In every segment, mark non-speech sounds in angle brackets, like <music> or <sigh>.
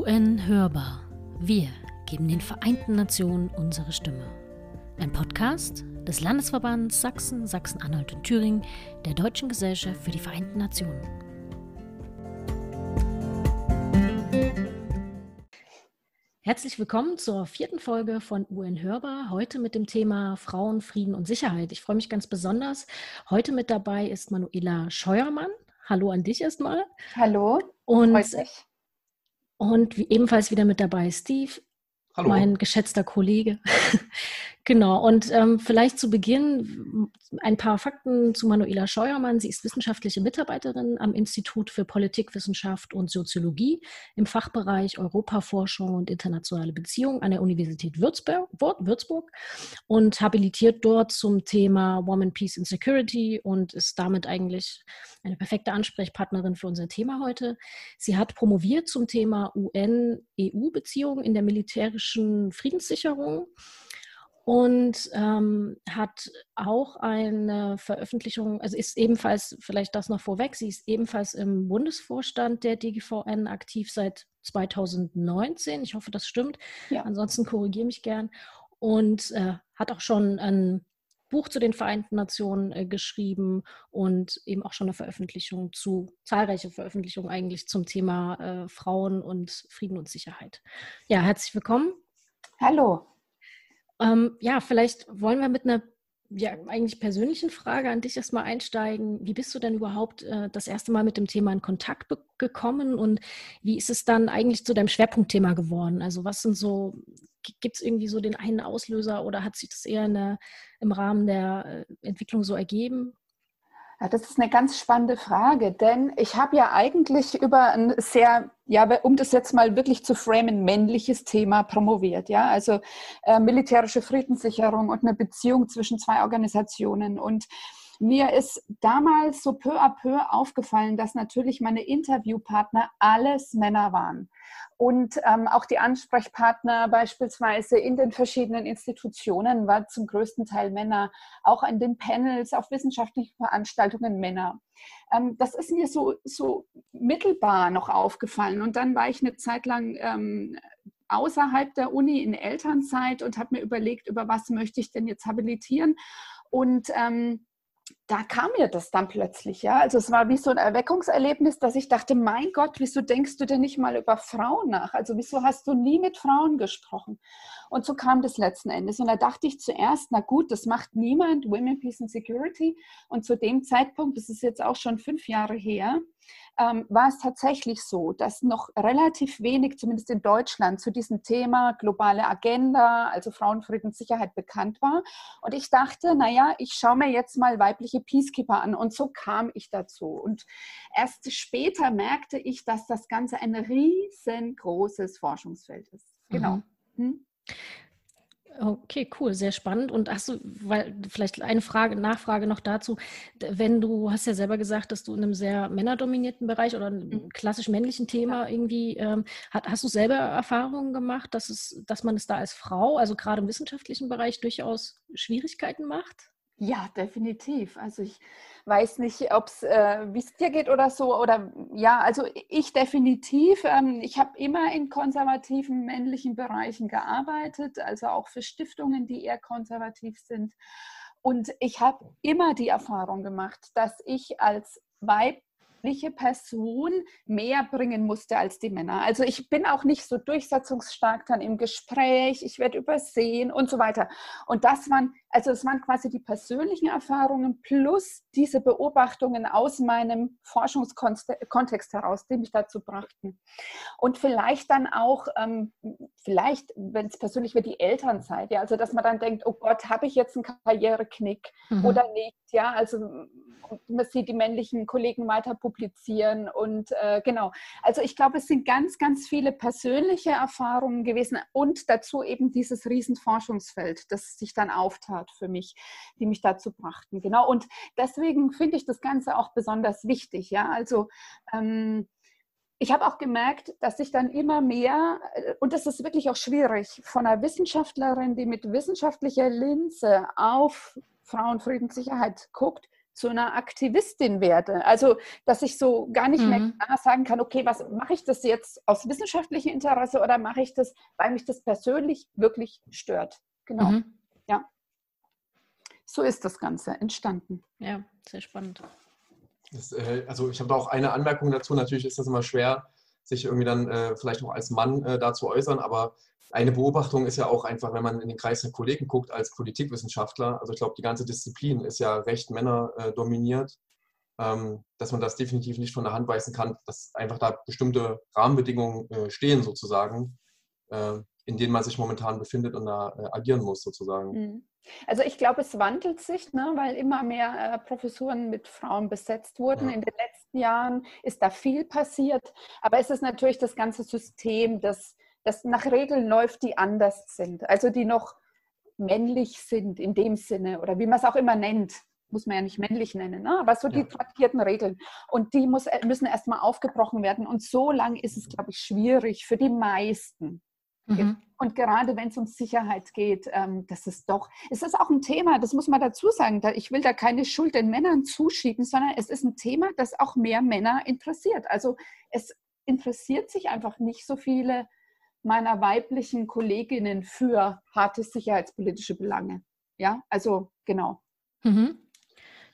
UN Hörbar. Wir geben den Vereinten Nationen unsere Stimme. Ein Podcast des Landesverbands Sachsen, Sachsen-Anhalt und Thüringen der Deutschen Gesellschaft für die Vereinten Nationen. Herzlich willkommen zur vierten Folge von UN Hörbar. Heute mit dem Thema Frauen, Frieden und Sicherheit. Ich freue mich ganz besonders. Heute mit dabei ist Manuela Scheuermann. Hallo an dich erstmal. Hallo. Und, und ebenfalls wieder mit dabei Steve, Hallo. mein geschätzter Kollege. Genau, und ähm, vielleicht zu Beginn ein paar Fakten zu Manuela Scheuermann. Sie ist wissenschaftliche Mitarbeiterin am Institut für Politikwissenschaft und Soziologie im Fachbereich Europaforschung und internationale Beziehungen an der Universität Würzburg, Würzburg und habilitiert dort zum Thema Woman, Peace and Security und ist damit eigentlich eine perfekte Ansprechpartnerin für unser Thema heute. Sie hat promoviert zum Thema UN-EU-Beziehungen in der militärischen Friedenssicherung und ähm, hat auch eine Veröffentlichung, also ist ebenfalls, vielleicht das noch vorweg, sie ist ebenfalls im Bundesvorstand der DGVN aktiv seit 2019. Ich hoffe, das stimmt. Ja. Ansonsten korrigiere mich gern. Und äh, hat auch schon ein Buch zu den Vereinten Nationen äh, geschrieben und eben auch schon eine Veröffentlichung zu, zahlreiche Veröffentlichungen eigentlich zum Thema äh, Frauen und Frieden und Sicherheit. Ja, herzlich willkommen. Hallo. Ähm, ja, vielleicht wollen wir mit einer ja, eigentlich persönlichen Frage an dich erstmal einsteigen. Wie bist du denn überhaupt äh, das erste Mal mit dem Thema in Kontakt gekommen und wie ist es dann eigentlich zu deinem Schwerpunktthema geworden? Also was sind so, gibt es irgendwie so den einen Auslöser oder hat sich das eher der, im Rahmen der äh, Entwicklung so ergeben? Ja, das ist eine ganz spannende Frage, denn ich habe ja eigentlich über ein sehr, ja, um das jetzt mal wirklich zu framen, männliches Thema promoviert, ja, also äh, militärische Friedenssicherung und eine Beziehung zwischen zwei Organisationen und mir ist damals so peu à peu aufgefallen, dass natürlich meine Interviewpartner alles Männer waren. Und ähm, auch die Ansprechpartner beispielsweise in den verschiedenen Institutionen waren zum größten Teil Männer, auch in den Panels, auf wissenschaftlichen Veranstaltungen Männer. Ähm, das ist mir so, so mittelbar noch aufgefallen. Und dann war ich eine Zeit lang ähm, außerhalb der Uni in Elternzeit und habe mir überlegt, über was möchte ich denn jetzt habilitieren. Und ähm, da kam mir das dann plötzlich, ja. Also es war wie so ein Erweckungserlebnis, dass ich dachte, mein Gott, wieso denkst du denn nicht mal über Frauen nach? Also wieso hast du nie mit Frauen gesprochen? Und so kam das letzten Endes. Und da dachte ich zuerst, na gut, das macht niemand, Women, Peace and Security. Und zu dem Zeitpunkt, das ist jetzt auch schon fünf Jahre her, ähm, war es tatsächlich so, dass noch relativ wenig, zumindest in Deutschland, zu diesem Thema globale Agenda, also Frauenfrieden, Sicherheit bekannt war. Und ich dachte, naja, ich schaue mir jetzt mal weibliche Peacekeeper an. Und so kam ich dazu. Und erst später merkte ich, dass das Ganze ein riesengroßes Forschungsfeld ist. Genau. Mhm. Hm? Okay, cool, sehr spannend. Und hast du, weil vielleicht eine Frage, Nachfrage noch dazu, wenn du hast ja selber gesagt, dass du in einem sehr männerdominierten Bereich oder einem mhm. klassisch männlichen Thema irgendwie, ähm, hast, hast du selber Erfahrungen gemacht, dass es, dass man es da als Frau, also gerade im wissenschaftlichen Bereich, durchaus Schwierigkeiten macht? Ja, definitiv. Also ich weiß nicht, ob es, äh, wie es dir geht oder so. Oder ja, also ich definitiv. Ähm, ich habe immer in konservativen männlichen Bereichen gearbeitet, also auch für Stiftungen, die eher konservativ sind. Und ich habe immer die Erfahrung gemacht, dass ich als Weib weibliche Person mehr bringen musste als die Männer. Also ich bin auch nicht so durchsetzungsstark dann im Gespräch, ich werde übersehen und so weiter. Und das waren, also es waren quasi die persönlichen Erfahrungen plus diese Beobachtungen aus meinem Forschungskontext heraus, die mich dazu brachten. Und vielleicht dann auch, ähm, vielleicht, wenn es persönlich wird, die Elternzeit, ja, also dass man dann denkt, oh Gott, habe ich jetzt einen Karriereknick mhm. oder nicht, ja, also man sieht die männlichen Kollegen weiter publizieren und äh, genau. Also ich glaube, es sind ganz, ganz viele persönliche Erfahrungen gewesen und dazu eben dieses Riesenforschungsfeld, das sich dann auftat für mich, die mich dazu brachten. Genau. Und deswegen finde ich das Ganze auch besonders wichtig. Ja, also ähm, ich habe auch gemerkt, dass ich dann immer mehr, äh, und das ist wirklich auch schwierig, von einer Wissenschaftlerin, die mit wissenschaftlicher Linse auf Frauenfrieden, Sicherheit guckt, zu einer Aktivistin werde. Also, dass ich so gar nicht mhm. mehr klar sagen kann, okay, was mache ich das jetzt aus wissenschaftlichem Interesse oder mache ich das, weil mich das persönlich wirklich stört. Genau. Mhm. Ja. So ist das Ganze entstanden. Ja, sehr spannend. Das, äh, also ich habe auch eine Anmerkung dazu. Natürlich ist das immer schwer, sich irgendwie dann äh, vielleicht auch als Mann äh, dazu äußern, aber eine Beobachtung ist ja auch einfach, wenn man in den Kreis der Kollegen guckt als Politikwissenschaftler, also ich glaube, die ganze Disziplin ist ja recht männerdominiert, ähm, dass man das definitiv nicht von der Hand weisen kann, dass einfach da bestimmte Rahmenbedingungen äh, stehen sozusagen, äh, in denen man sich momentan befindet und da äh, agieren muss sozusagen. Mhm. Also ich glaube, es wandelt sich, ne, weil immer mehr Professuren mit Frauen besetzt wurden. Ja. In den letzten Jahren ist da viel passiert, aber es ist natürlich das ganze System, das das nach Regeln läuft, die anders sind, also die noch männlich sind in dem Sinne oder wie man es auch immer nennt, muss man ja nicht männlich nennen, ne? aber so die ja. tradierten Regeln. Und die muss, müssen erstmal aufgebrochen werden. Und so lange ist es, glaube ich, schwierig für die meisten. Mhm. Und gerade wenn es um Sicherheit geht, ähm, das ist doch, es ist auch ein Thema, das muss man dazu sagen. Da, ich will da keine Schuld den Männern zuschieben, sondern es ist ein Thema, das auch mehr Männer interessiert. Also es interessiert sich einfach nicht so viele meiner weiblichen Kolleginnen für harte sicherheitspolitische Belange. Ja, also genau. Mhm.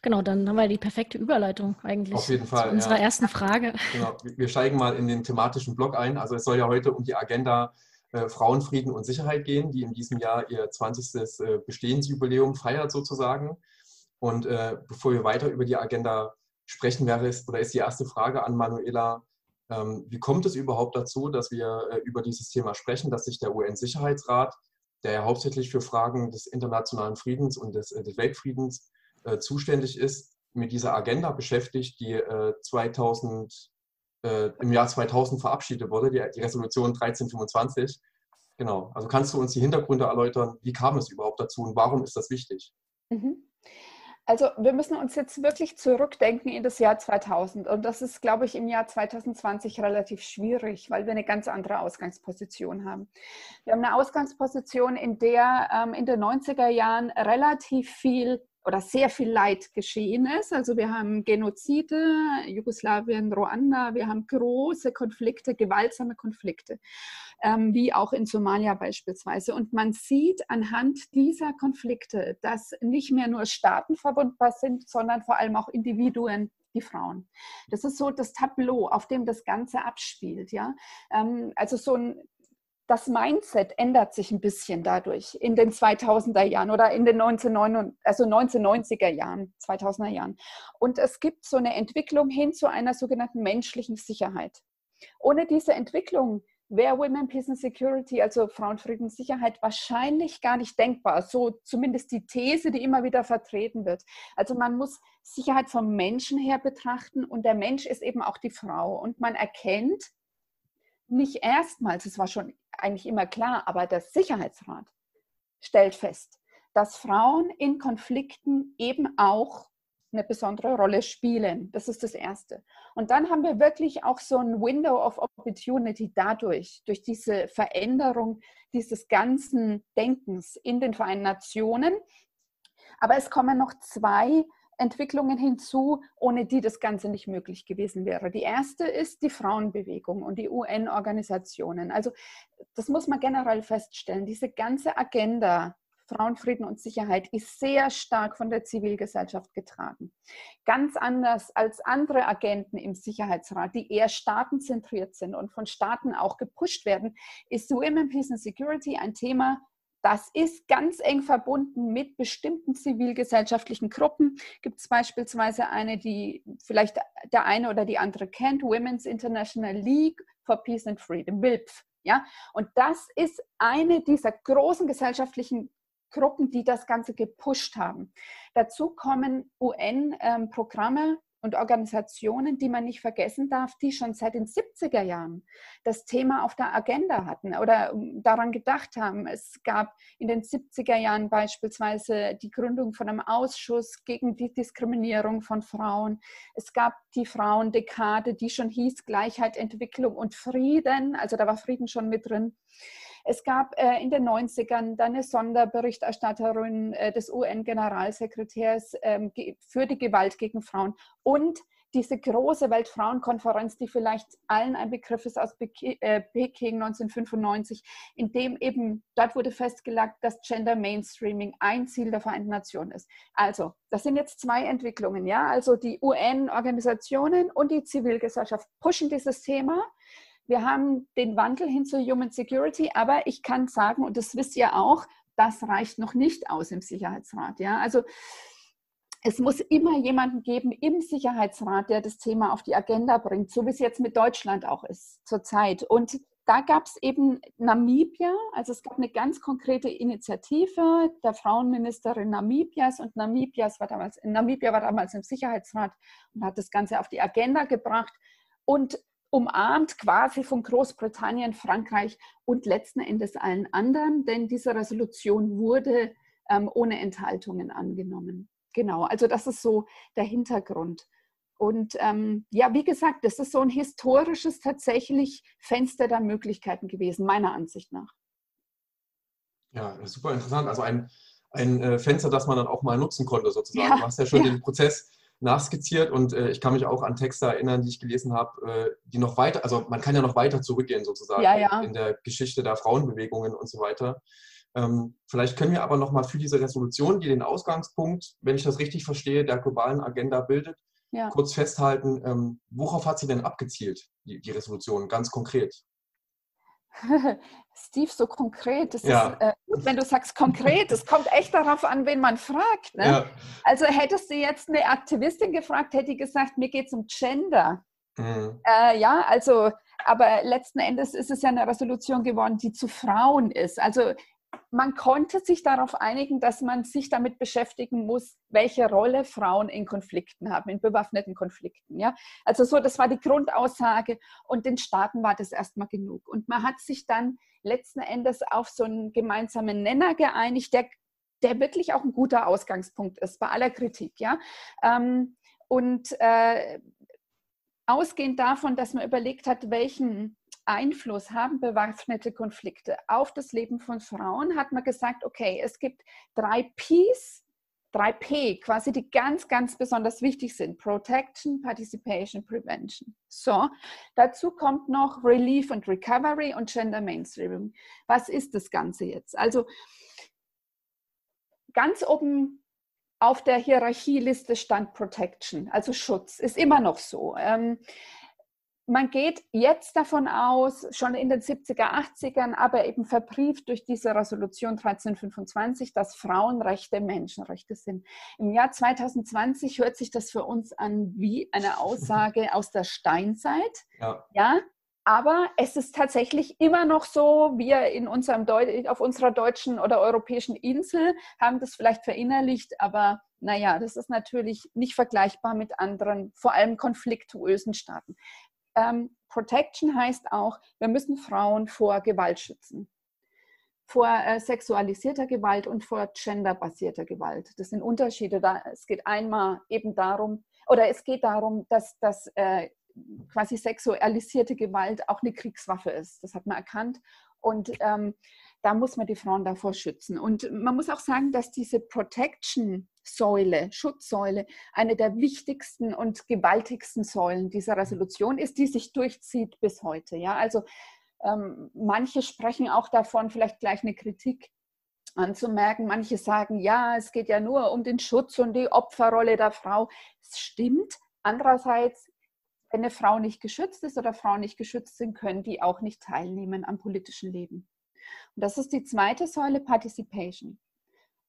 Genau, dann haben wir die perfekte Überleitung eigentlich. Auf jeden Fall. Zu unserer ja. ersten Frage. Genau. Wir steigen mal in den thematischen Block ein. Also es soll ja heute um die Agenda äh, Frauenfrieden und Sicherheit gehen, die in diesem Jahr ihr 20. Äh, Bestehensjubiläum feiert sozusagen. Und äh, bevor wir weiter über die Agenda sprechen, wäre es oder ist die erste Frage an Manuela, ähm, wie kommt es überhaupt dazu, dass wir äh, über dieses Thema sprechen, dass sich der UN-Sicherheitsrat, der ja hauptsächlich für Fragen des internationalen Friedens und des, äh, des Weltfriedens äh, zuständig ist, mit dieser Agenda beschäftigt, die 2000, im Jahr 2000 verabschiedet wurde, die, die Resolution 1325. Genau, also kannst du uns die Hintergründe erläutern, wie kam es überhaupt dazu und warum ist das wichtig? Mhm. Also wir müssen uns jetzt wirklich zurückdenken in das Jahr 2000 und das ist, glaube ich, im Jahr 2020 relativ schwierig, weil wir eine ganz andere Ausgangsposition haben. Wir haben eine Ausgangsposition, in der ähm, in den 90er Jahren relativ viel oder sehr viel Leid geschehen ist. Also wir haben Genozide, Jugoslawien, Ruanda, wir haben große Konflikte, gewaltsame Konflikte, ähm, wie auch in Somalia beispielsweise. Und man sieht anhand dieser Konflikte, dass nicht mehr nur Staaten verwundbar sind, sondern vor allem auch Individuen, die Frauen. Das ist so das Tableau, auf dem das Ganze abspielt. Ja? Ähm, also so ein das Mindset ändert sich ein bisschen dadurch in den 2000er Jahren oder in den 1999, also 1990er Jahren, 2000er Jahren. Und es gibt so eine Entwicklung hin zu einer sogenannten menschlichen Sicherheit. Ohne diese Entwicklung wäre Women, Peace and Security, also Frauen, Sicherheit, wahrscheinlich gar nicht denkbar. So zumindest die These, die immer wieder vertreten wird. Also man muss Sicherheit vom Menschen her betrachten und der Mensch ist eben auch die Frau. Und man erkennt nicht erstmals, es war schon eigentlich immer klar, aber der Sicherheitsrat stellt fest, dass Frauen in Konflikten eben auch eine besondere Rolle spielen. Das ist das Erste. Und dann haben wir wirklich auch so ein Window of Opportunity dadurch, durch diese Veränderung dieses ganzen Denkens in den Vereinten Nationen. Aber es kommen noch zwei Entwicklungen hinzu, ohne die das Ganze nicht möglich gewesen wäre. Die erste ist die Frauenbewegung und die UN-Organisationen. Also das muss man generell feststellen. Diese ganze Agenda Frauenfrieden und Sicherheit ist sehr stark von der Zivilgesellschaft getragen. Ganz anders als andere Agenten im Sicherheitsrat, die eher staatenzentriert sind und von Staaten auch gepusht werden, ist Women, Peace and Security ein Thema, das ist ganz eng verbunden mit bestimmten zivilgesellschaftlichen Gruppen. Gibt es beispielsweise eine, die vielleicht der eine oder die andere kennt, Women's International League for Peace and Freedom, WILPF. Ja? Und das ist eine dieser großen gesellschaftlichen Gruppen, die das Ganze gepusht haben. Dazu kommen UN-Programme, und Organisationen, die man nicht vergessen darf, die schon seit den 70er Jahren das Thema auf der Agenda hatten oder ähm, daran gedacht haben. Es gab in den 70er Jahren beispielsweise die Gründung von einem Ausschuss gegen die Diskriminierung von Frauen. Es gab die Frauendekade, die schon hieß Gleichheit, Entwicklung und Frieden. Also da war Frieden schon mit drin. Es gab äh, in den 90ern dann eine Sonderberichterstatterin äh, des UN-Generalsekretärs ähm, für die Gewalt gegen Frauen und diese große Weltfrauenkonferenz, die vielleicht allen ein Begriff ist aus äh, Peking 1995, in dem eben dort wurde festgelegt, dass Gender Mainstreaming ein Ziel der Vereinten Nationen ist. Also, das sind jetzt zwei Entwicklungen, ja. Also die UN-Organisationen und die Zivilgesellschaft pushen dieses Thema. Wir haben den Wandel hin zur Human Security, aber ich kann sagen, und das wisst ihr auch, das reicht noch nicht aus im Sicherheitsrat. Ja, also es muss immer jemanden geben im Sicherheitsrat, der das Thema auf die Agenda bringt, so wie es jetzt mit Deutschland auch ist zurzeit. Und da gab es eben Namibia, also es gab eine ganz konkrete Initiative der Frauenministerin Namibias und Namibias war damals, Namibia war damals im Sicherheitsrat und hat das Ganze auf die Agenda gebracht und umarmt quasi von Großbritannien, Frankreich und letzten Endes allen anderen, denn diese Resolution wurde ähm, ohne Enthaltungen angenommen. Genau, also das ist so der Hintergrund. Und ähm, ja, wie gesagt, das ist so ein historisches tatsächlich Fenster der Möglichkeiten gewesen, meiner Ansicht nach. Ja, super interessant. Also ein, ein äh, Fenster, das man dann auch mal nutzen konnte, sozusagen. Ja, du hast ja schon ja. den Prozess nachskizziert und äh, ich kann mich auch an Texte erinnern, die ich gelesen habe, äh, die noch weiter, also man kann ja noch weiter zurückgehen, sozusagen, ja, ja. in der Geschichte der Frauenbewegungen und so weiter. Ähm, vielleicht können wir aber nochmal für diese Resolution, die den Ausgangspunkt, wenn ich das richtig verstehe, der globalen Agenda bildet, ja. kurz festhalten, ähm, worauf hat sie denn abgezielt, die, die Resolution, ganz konkret? <laughs> Steve, so konkret. Das ja. ist, äh, wenn du sagst konkret, es kommt echt darauf an, wen man fragt. Ne? Ja. Also hättest du jetzt eine Aktivistin gefragt, hätte die gesagt, mir geht es um Gender. Mhm. Äh, ja, also, aber letzten Endes ist es ja eine Resolution geworden, die zu Frauen ist. Also man konnte sich darauf einigen, dass man sich damit beschäftigen muss, welche Rolle Frauen in Konflikten haben, in bewaffneten Konflikten. Ja? Also so, das war die Grundaussage und den Staaten war das erstmal genug. Und man hat sich dann letzten Endes auf so einen gemeinsamen Nenner geeinigt, der, der wirklich auch ein guter Ausgangspunkt ist bei aller Kritik. Ja? Ähm, und äh, ausgehend davon, dass man überlegt hat, welchen Einfluss haben bewaffnete Konflikte auf das Leben von Frauen, hat man gesagt, okay, es gibt drei Ps, drei P, quasi die ganz, ganz besonders wichtig sind. Protection, Participation, Prevention. So, dazu kommt noch Relief und Recovery und Gender Mainstreaming. Was ist das Ganze jetzt? Also ganz oben auf der Hierarchieliste stand Protection, also Schutz, ist immer noch so. Man geht jetzt davon aus, schon in den 70er, 80ern, aber eben verbrieft durch diese Resolution 1325, dass Frauenrechte Menschenrechte sind. Im Jahr 2020 hört sich das für uns an wie eine Aussage <laughs> aus der Steinzeit. Ja. ja aber es ist tatsächlich immer noch so, wir in unserem Deu auf unserer deutschen oder europäischen Insel haben das vielleicht verinnerlicht, aber naja, das ist natürlich nicht vergleichbar mit anderen, vor allem konfliktuösen Staaten. Ähm, Protection heißt auch, wir müssen Frauen vor Gewalt schützen. Vor äh, sexualisierter Gewalt und vor genderbasierter Gewalt. Das sind Unterschiede. Da, es geht einmal eben darum, oder es geht darum, dass, dass äh, quasi sexualisierte Gewalt auch eine Kriegswaffe ist. Das hat man erkannt. Und ähm, da muss man die Frauen davor schützen. Und man muss auch sagen, dass diese Protection-Säule, Schutzsäule, eine der wichtigsten und gewaltigsten Säulen dieser Resolution ist, die sich durchzieht bis heute. Ja, also ähm, manche sprechen auch davon, vielleicht gleich eine Kritik anzumerken. Manche sagen, ja, es geht ja nur um den Schutz und die Opferrolle der Frau. Es stimmt. Andererseits, wenn eine Frau nicht geschützt ist oder Frauen nicht geschützt sind, können die auch nicht teilnehmen am politischen Leben. Und das ist die zweite Säule, Participation.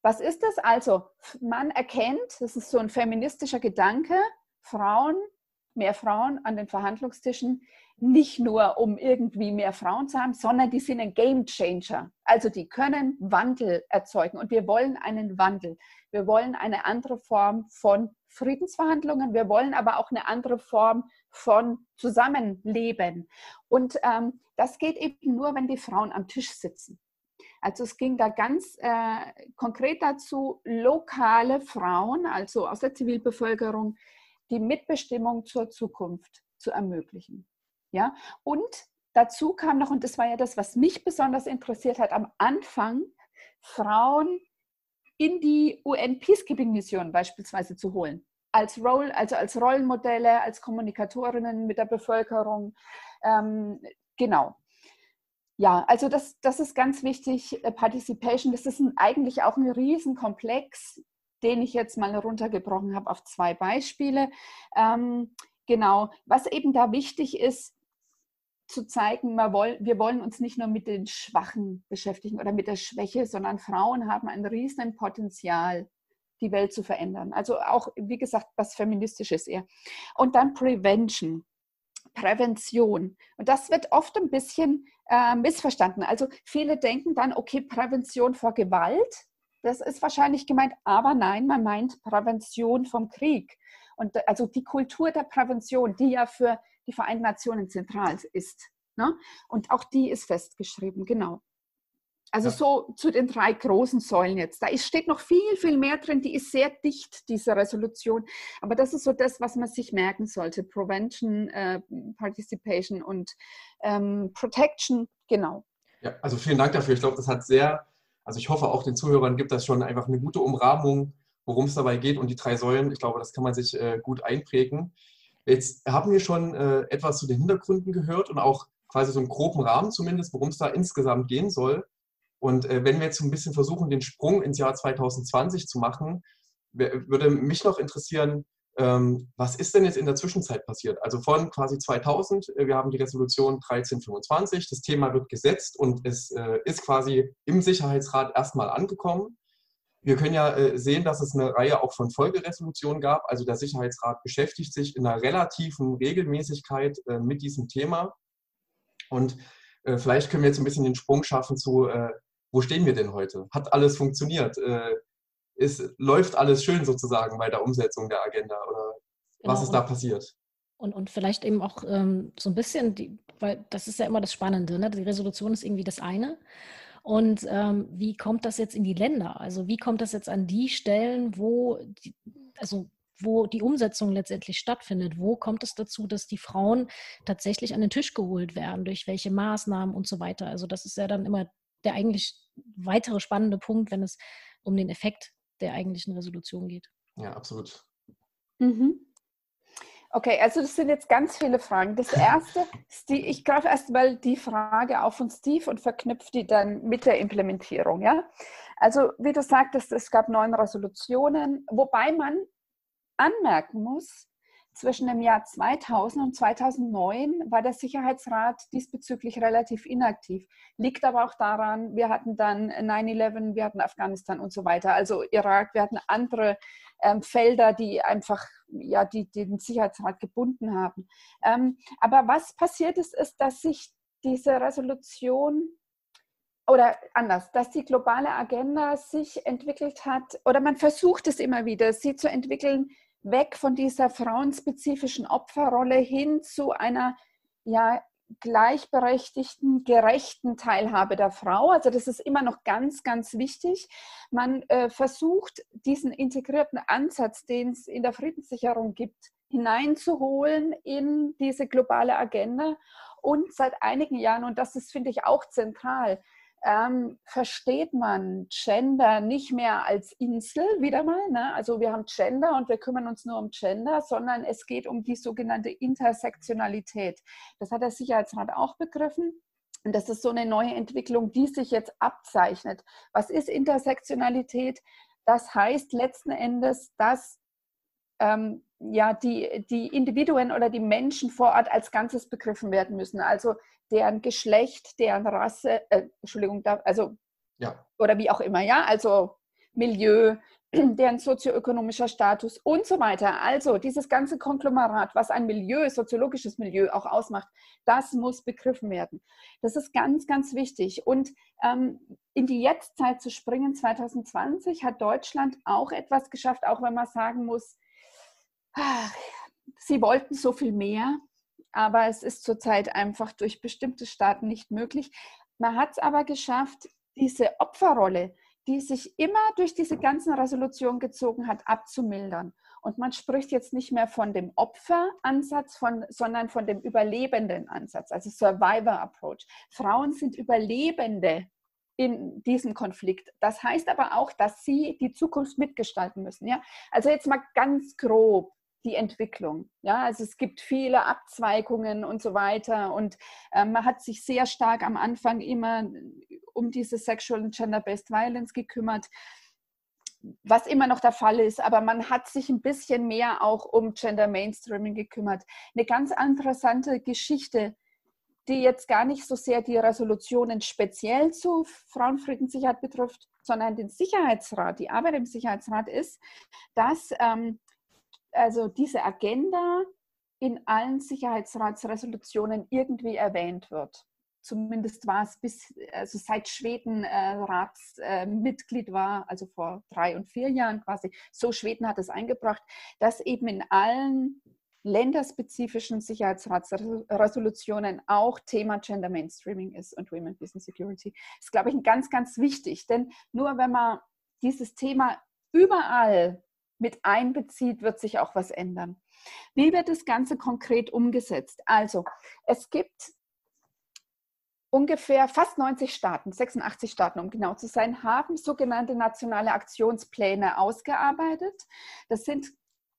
Was ist das? Also, man erkennt, das ist so ein feministischer Gedanke, Frauen, mehr Frauen an den Verhandlungstischen, nicht nur um irgendwie mehr Frauen zu haben, sondern die sind ein Game Changer. Also die können Wandel erzeugen und wir wollen einen Wandel. Wir wollen eine andere Form von Friedensverhandlungen, wir wollen aber auch eine andere Form von Zusammenleben. Und ähm, das geht eben nur, wenn die Frauen am Tisch sitzen. Also es ging da ganz äh, konkret dazu, lokale Frauen, also aus der Zivilbevölkerung, die Mitbestimmung zur Zukunft zu ermöglichen. Ja? Und dazu kam noch, und das war ja das, was mich besonders interessiert hat, am Anfang Frauen in die UN-Peacekeeping-Mission beispielsweise zu holen. Als, Roll, also als Rollenmodelle, als Kommunikatorinnen mit der Bevölkerung. Ähm, genau. Ja, also das, das ist ganz wichtig, äh, Participation. Das ist ein, eigentlich auch ein Riesenkomplex, den ich jetzt mal runtergebrochen habe auf zwei Beispiele. Ähm, genau, was eben da wichtig ist, zu zeigen, wir wollen uns nicht nur mit den Schwachen beschäftigen oder mit der Schwäche, sondern Frauen haben ein riesen Potenzial, die Welt zu verändern. Also auch, wie gesagt, was Feministisches eher. Und dann Prevention. Prävention. Und das wird oft ein bisschen äh, missverstanden. Also viele denken dann, okay, Prävention vor Gewalt, das ist wahrscheinlich gemeint, aber nein, man meint Prävention vom Krieg. Und also die Kultur der Prävention, die ja für die Vereinten Nationen zentral ist. Ne? Und auch die ist festgeschrieben, genau. Also ja. so zu den drei großen Säulen jetzt. Da steht noch viel, viel mehr drin. Die ist sehr dicht, diese Resolution. Aber das ist so das, was man sich merken sollte. Prevention, äh, Participation und ähm, Protection, genau. Ja, also vielen Dank dafür. Ich glaube, das hat sehr, also ich hoffe auch den Zuhörern gibt das schon einfach eine gute Umrahmung, worum es dabei geht und die drei Säulen. Ich glaube, das kann man sich äh, gut einprägen. Jetzt haben wir schon äh, etwas zu den Hintergründen gehört und auch quasi so einen groben Rahmen zumindest, worum es da insgesamt gehen soll. Und äh, wenn wir jetzt ein bisschen versuchen, den Sprung ins Jahr 2020 zu machen, würde mich noch interessieren, ähm, was ist denn jetzt in der Zwischenzeit passiert? Also von quasi 2000, äh, wir haben die Resolution 1325, das Thema wird gesetzt und es äh, ist quasi im Sicherheitsrat erstmal angekommen. Wir können ja äh, sehen, dass es eine Reihe auch von Folgeresolutionen gab. Also der Sicherheitsrat beschäftigt sich in einer relativen Regelmäßigkeit äh, mit diesem Thema. Und äh, vielleicht können wir jetzt ein bisschen den Sprung schaffen zu, wo stehen wir denn heute? Hat alles funktioniert? Es läuft alles schön sozusagen bei der Umsetzung der Agenda oder genau. was ist da passiert? Und, und vielleicht eben auch ähm, so ein bisschen, die, weil das ist ja immer das Spannende, ne? die Resolution ist irgendwie das eine. Und ähm, wie kommt das jetzt in die Länder? Also wie kommt das jetzt an die Stellen, wo die, also wo die Umsetzung letztendlich stattfindet. Wo kommt es dazu, dass die Frauen tatsächlich an den Tisch geholt werden? Durch welche Maßnahmen und so weiter? Also das ist ja dann immer der eigentlich weitere spannende Punkt, wenn es um den Effekt der eigentlichen Resolution geht. Ja, absolut. Mhm. Okay, also das sind jetzt ganz viele Fragen. Das erste, die, ich greife erst mal die Frage auf von Steve und verknüpfe die dann mit der Implementierung. Ja? Also wie du sagtest, es gab neun Resolutionen, wobei man anmerken muss, zwischen dem Jahr 2000 und 2009 war der Sicherheitsrat diesbezüglich relativ inaktiv. Liegt aber auch daran, wir hatten dann 9-11, wir hatten Afghanistan und so weiter, also Irak, wir hatten andere ähm, Felder, die einfach ja, die, die den Sicherheitsrat gebunden haben. Ähm, aber was passiert ist, ist, dass sich diese Resolution oder anders, dass die globale Agenda sich entwickelt hat, oder man versucht es immer wieder, sie zu entwickeln, weg von dieser frauenspezifischen Opferrolle hin zu einer ja, gleichberechtigten, gerechten Teilhabe der Frau. Also das ist immer noch ganz, ganz wichtig. Man äh, versucht, diesen integrierten Ansatz, den es in der Friedenssicherung gibt, hineinzuholen in diese globale Agenda. Und seit einigen Jahren, und das ist, finde ich, auch zentral, ähm, versteht man Gender nicht mehr als Insel wieder mal. Ne? Also wir haben Gender und wir kümmern uns nur um Gender, sondern es geht um die sogenannte Intersektionalität. Das hat der Sicherheitsrat auch begriffen. Und das ist so eine neue Entwicklung, die sich jetzt abzeichnet. Was ist Intersektionalität? Das heißt letzten Endes, dass ähm, ja, die, die Individuen oder die Menschen vor Ort als Ganzes begriffen werden müssen. Also deren Geschlecht, deren Rasse, äh, Entschuldigung, also ja. oder wie auch immer, ja, also Milieu, <clears throat> deren sozioökonomischer Status und so weiter. Also dieses ganze Konglomerat, was ein Milieu, soziologisches Milieu auch ausmacht, das muss begriffen werden. Das ist ganz, ganz wichtig. Und ähm, in die Jetztzeit zu springen, 2020, hat Deutschland auch etwas geschafft, auch wenn man sagen muss, sie wollten so viel mehr, aber es ist zurzeit einfach durch bestimmte Staaten nicht möglich. Man hat es aber geschafft, diese Opferrolle, die sich immer durch diese ganzen Resolutionen gezogen hat, abzumildern. Und man spricht jetzt nicht mehr von dem Opferansatz, von, sondern von dem überlebenden Ansatz, also Survivor Approach. Frauen sind Überlebende in diesem Konflikt. Das heißt aber auch, dass sie die Zukunft mitgestalten müssen. Ja? Also jetzt mal ganz grob die Entwicklung. Ja, also es gibt viele Abzweigungen und so weiter und äh, man hat sich sehr stark am Anfang immer um diese Sexual and Gender-Based Violence gekümmert, was immer noch der Fall ist, aber man hat sich ein bisschen mehr auch um Gender Mainstreaming gekümmert. Eine ganz interessante Geschichte, die jetzt gar nicht so sehr die Resolutionen speziell zu Frauenfriedenssicherheit betrifft, sondern den Sicherheitsrat, die Arbeit im Sicherheitsrat ist, dass ähm, also diese Agenda in allen Sicherheitsratsresolutionen irgendwie erwähnt wird. Zumindest war es bis, also seit Schweden äh, Ratsmitglied äh, war, also vor drei und vier Jahren quasi, so Schweden hat es eingebracht, dass eben in allen länderspezifischen Sicherheitsratsresolutionen auch Thema Gender Mainstreaming ist und Women, and Security. Das ist, glaube ich, ganz, ganz wichtig, denn nur wenn man dieses Thema überall mit einbezieht, wird sich auch was ändern. Wie wird das Ganze konkret umgesetzt? Also, es gibt ungefähr fast 90 Staaten, 86 Staaten, um genau zu sein, haben sogenannte nationale Aktionspläne ausgearbeitet. Das sind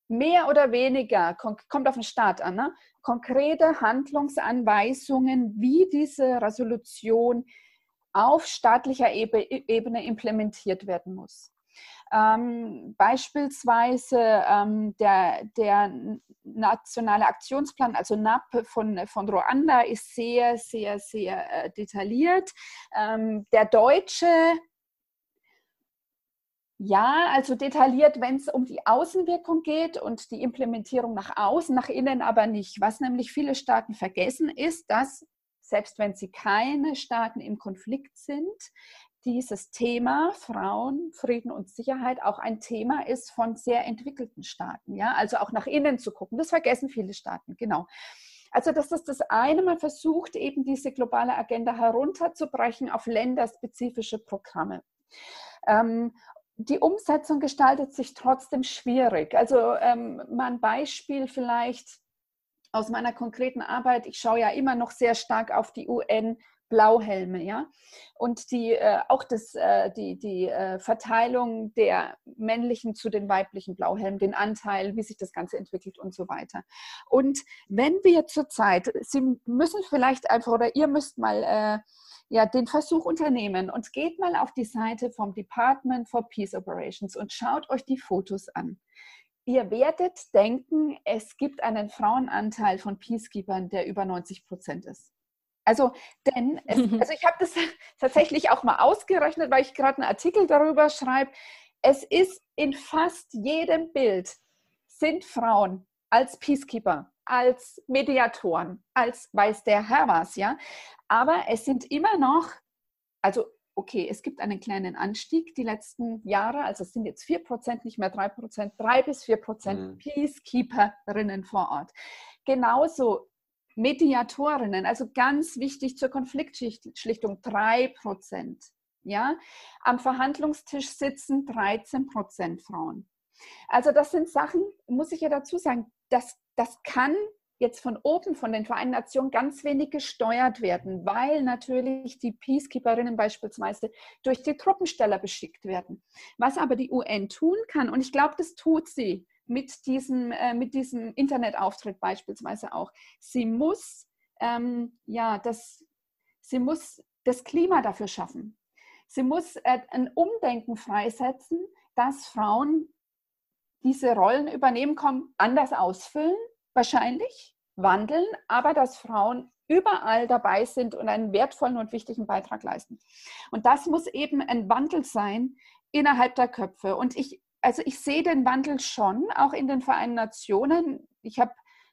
mehr oder weniger, kommt auf den Staat an, ne? konkrete Handlungsanweisungen, wie diese Resolution auf staatlicher Ebene implementiert werden muss. Ähm, beispielsweise ähm, der, der nationale Aktionsplan, also NAP von, von Ruanda, ist sehr, sehr, sehr äh, detailliert. Ähm, der deutsche ja, also detailliert, wenn es um die Außenwirkung geht und die Implementierung nach außen, nach innen aber nicht. Was nämlich viele Staaten vergessen, ist, dass selbst wenn sie keine Staaten im Konflikt sind, dieses Thema Frauen, Frieden und Sicherheit auch ein Thema ist von sehr entwickelten Staaten. Ja, also auch nach innen zu gucken. Das vergessen viele Staaten, genau. Also das ist das eine, man versucht eben diese globale Agenda herunterzubrechen auf länderspezifische Programme. Ähm, die Umsetzung gestaltet sich trotzdem schwierig. Also ähm, mal ein Beispiel vielleicht aus meiner konkreten Arbeit. Ich schaue ja immer noch sehr stark auf die UN Blauhelme, ja. Und die, äh, auch das, äh, die, die äh, Verteilung der männlichen zu den weiblichen Blauhelmen, den Anteil, wie sich das Ganze entwickelt und so weiter. Und wenn wir zurzeit, Sie müssen vielleicht einfach oder ihr müsst mal äh, ja, den Versuch unternehmen und geht mal auf die Seite vom Department for Peace Operations und schaut euch die Fotos an. Ihr werdet denken, es gibt einen Frauenanteil von Peacekeepers, der über 90 Prozent ist. Also, denn, es, <laughs> also ich habe das <laughs> tatsächlich auch mal ausgerechnet, weil ich gerade einen Artikel darüber schreibe. Es ist in fast jedem Bild sind Frauen als Peacekeeper als Mediatoren, als weiß der Herr was, ja. Aber es sind immer noch, also okay, es gibt einen kleinen Anstieg die letzten Jahre, also es sind jetzt 4%, nicht mehr 3%, 3 bis 4% mhm. Peacekeeperinnen vor Ort. Genauso Mediatorinnen, also ganz wichtig zur Konfliktschlichtung, 3%. Ja? Am Verhandlungstisch sitzen 13% Frauen. Also das sind Sachen, muss ich ja dazu sagen, das das kann jetzt von oben, von den Vereinten Nationen ganz wenig gesteuert werden, weil natürlich die Peacekeeperinnen beispielsweise durch die Truppensteller beschickt werden. Was aber die UN tun kann, und ich glaube, das tut sie mit diesem, äh, mit diesem Internetauftritt beispielsweise auch, sie muss, ähm, ja, das, sie muss das Klima dafür schaffen. Sie muss äh, ein Umdenken freisetzen, dass Frauen diese Rollen übernehmen, kommen, anders ausfüllen, wahrscheinlich, wandeln, aber dass Frauen überall dabei sind und einen wertvollen und wichtigen Beitrag leisten. Und das muss eben ein Wandel sein innerhalb der Köpfe. Und ich, also ich sehe den Wandel schon, auch in den Vereinten Nationen. Ich habe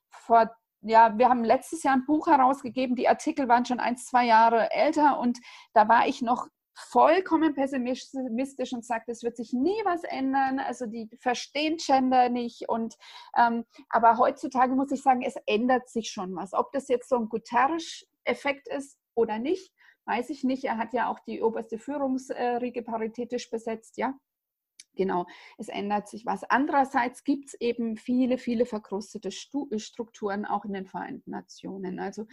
vor ja, wir haben letztes Jahr ein Buch herausgegeben, die Artikel waren schon ein, zwei Jahre älter und da war ich noch vollkommen pessimistisch und sagt, es wird sich nie was ändern. Also die verstehen Gender nicht. Und ähm, aber heutzutage muss ich sagen, es ändert sich schon was. Ob das jetzt so ein Guterres-Effekt ist oder nicht, weiß ich nicht. Er hat ja auch die oberste Führungsriege paritätisch besetzt, ja. Genau, es ändert sich was. Andererseits gibt es eben viele, viele verkrustete Strukturen auch in den Vereinten Nationen. Also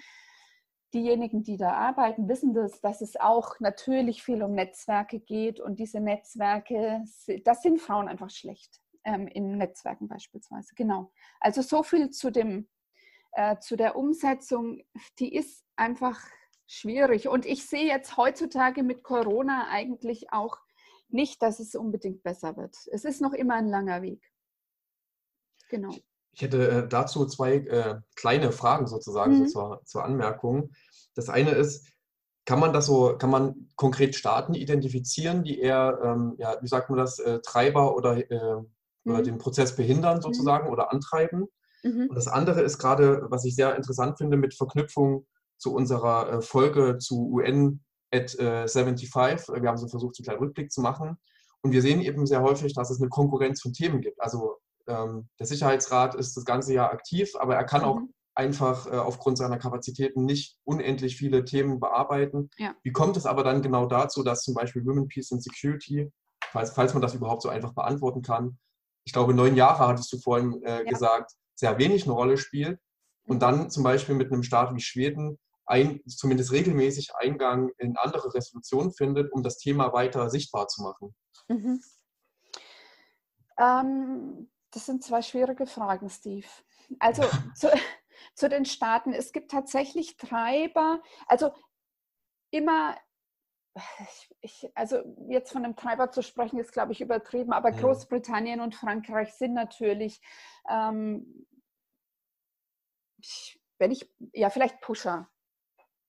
diejenigen, die da arbeiten, wissen das, dass es auch natürlich viel um Netzwerke geht und diese Netzwerke, das sind Frauen einfach schlecht ähm, in Netzwerken beispielsweise. Genau. Also so viel zu dem äh, zu der Umsetzung, die ist einfach schwierig. Und ich sehe jetzt heutzutage mit Corona eigentlich auch nicht, dass es unbedingt besser wird. Es ist noch immer ein langer Weg. Genau. Ich hätte äh, dazu zwei äh, kleine Fragen sozusagen mhm. so zur, zur Anmerkung. Das eine ist, kann man das so, kann man konkret Staaten identifizieren, die eher, ähm, ja, wie sagt man das, äh, Treiber oder, äh, mhm. oder den Prozess behindern mhm. sozusagen mhm. oder antreiben? Mhm. Und das andere ist gerade, was ich sehr interessant finde, mit Verknüpfung zu unserer äh, Folge zu UN at 75. Wir haben so versucht, einen kleinen Rückblick zu machen. Und wir sehen eben sehr häufig, dass es eine Konkurrenz von Themen gibt. Also ähm, der Sicherheitsrat ist das ganze Jahr aktiv, aber er kann auch mhm. einfach äh, aufgrund seiner Kapazitäten nicht unendlich viele Themen bearbeiten. Ja. Wie kommt es aber dann genau dazu, dass zum Beispiel Women, Peace and Security, falls, falls man das überhaupt so einfach beantworten kann, ich glaube, neun Jahre hattest du vorhin äh, ja. gesagt, sehr wenig eine Rolle spielt und dann zum Beispiel mit einem Staat wie Schweden ein, zumindest regelmäßig Eingang in andere Resolutionen findet, um das Thema weiter sichtbar zu machen? Mhm. Ähm, das sind zwei schwierige Fragen, Steve. Also <laughs> zu, zu den Staaten. Es gibt tatsächlich Treiber, also immer ich, also jetzt von einem Treiber zu sprechen, ist, glaube ich, übertrieben, aber Großbritannien und Frankreich sind natürlich ähm, wenn ich, ja, vielleicht Pusher.